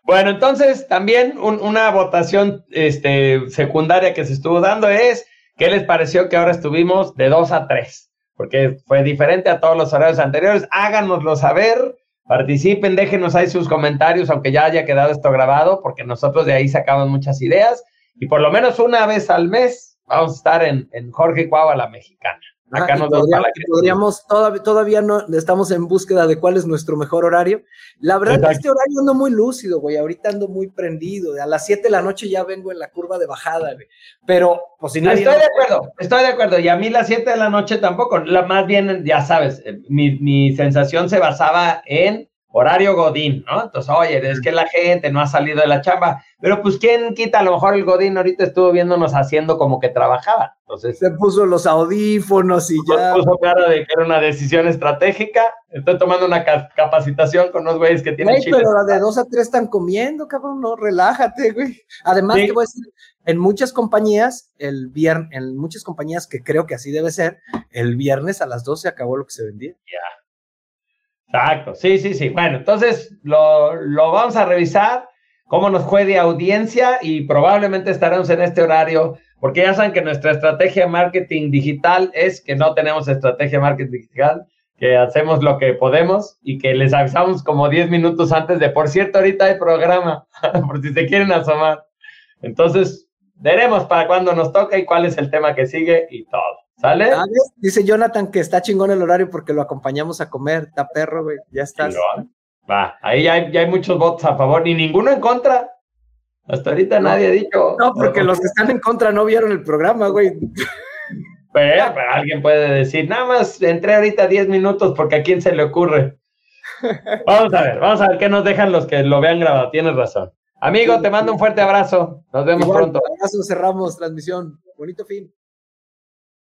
Bueno, entonces también una votación este, secundaria que se estuvo dando es, ¿qué les pareció que ahora estuvimos de 2 a 3? Porque fue diferente a todos los horarios anteriores. Háganoslo saber, participen, déjenos ahí sus comentarios, aunque ya haya quedado esto grabado, porque nosotros de ahí sacamos muchas ideas. Y por lo menos una vez al mes vamos a estar en, en Jorge Cuava, la mexicana. Acá nos podríamos, podríamos todavía, todavía no estamos en búsqueda de cuál es nuestro mejor horario. La verdad, que este horario ando muy lúcido, güey. Ahorita ando muy prendido. A las 7 de la noche ya vengo en la curva de bajada, güey. Pero, pues si Estoy de acuerdo, estoy de acuerdo. Y a mí las 7 de la noche tampoco. La, más bien, ya sabes, eh, mi, mi sensación se basaba en horario Godín, ¿no? Entonces, oye, es que la gente no ha salido de la chamba, pero pues quién quita, a lo mejor el Godín ahorita estuvo viéndonos haciendo como que trabajaba. Entonces, se puso los audífonos y ya. puso cara de que era una decisión estratégica. Estoy tomando una capacitación con unos güeyes que tienen güey, Pero de dos a tres están comiendo, cabrón, no, relájate, güey. Además, te voy a decir, en muchas compañías, el viernes, en muchas compañías que creo que así debe ser, el viernes a las 12 acabó lo que se vendía. Ya. Exacto, sí, sí, sí. Bueno, entonces lo, lo vamos a revisar, cómo nos fue de audiencia y probablemente estaremos en este horario, porque ya saben que nuestra estrategia de marketing digital es que no tenemos estrategia de marketing digital, que hacemos lo que podemos y que les avisamos como 10 minutos antes de, por cierto, ahorita hay programa, por si se quieren asomar. Entonces, veremos para cuándo nos toca y cuál es el tema que sigue y todo. ¿Sale? Dice Jonathan que está chingón el horario porque lo acompañamos a comer. Está perro, güey. Ya estás. Va, ahí ya hay, ya hay, muchos votos a favor, ni ninguno en contra. Hasta ahorita nadie ha dicho. No, porque los que están en contra no vieron el programa, güey. Pero, alguien puede decir, nada más entré ahorita 10 minutos porque a quién se le ocurre. Vamos a ver, vamos a ver qué nos dejan los que lo vean grabado. Tienes razón. Amigo, te mando un fuerte abrazo. Nos vemos pronto. Abrazo, cerramos transmisión. Bonito fin.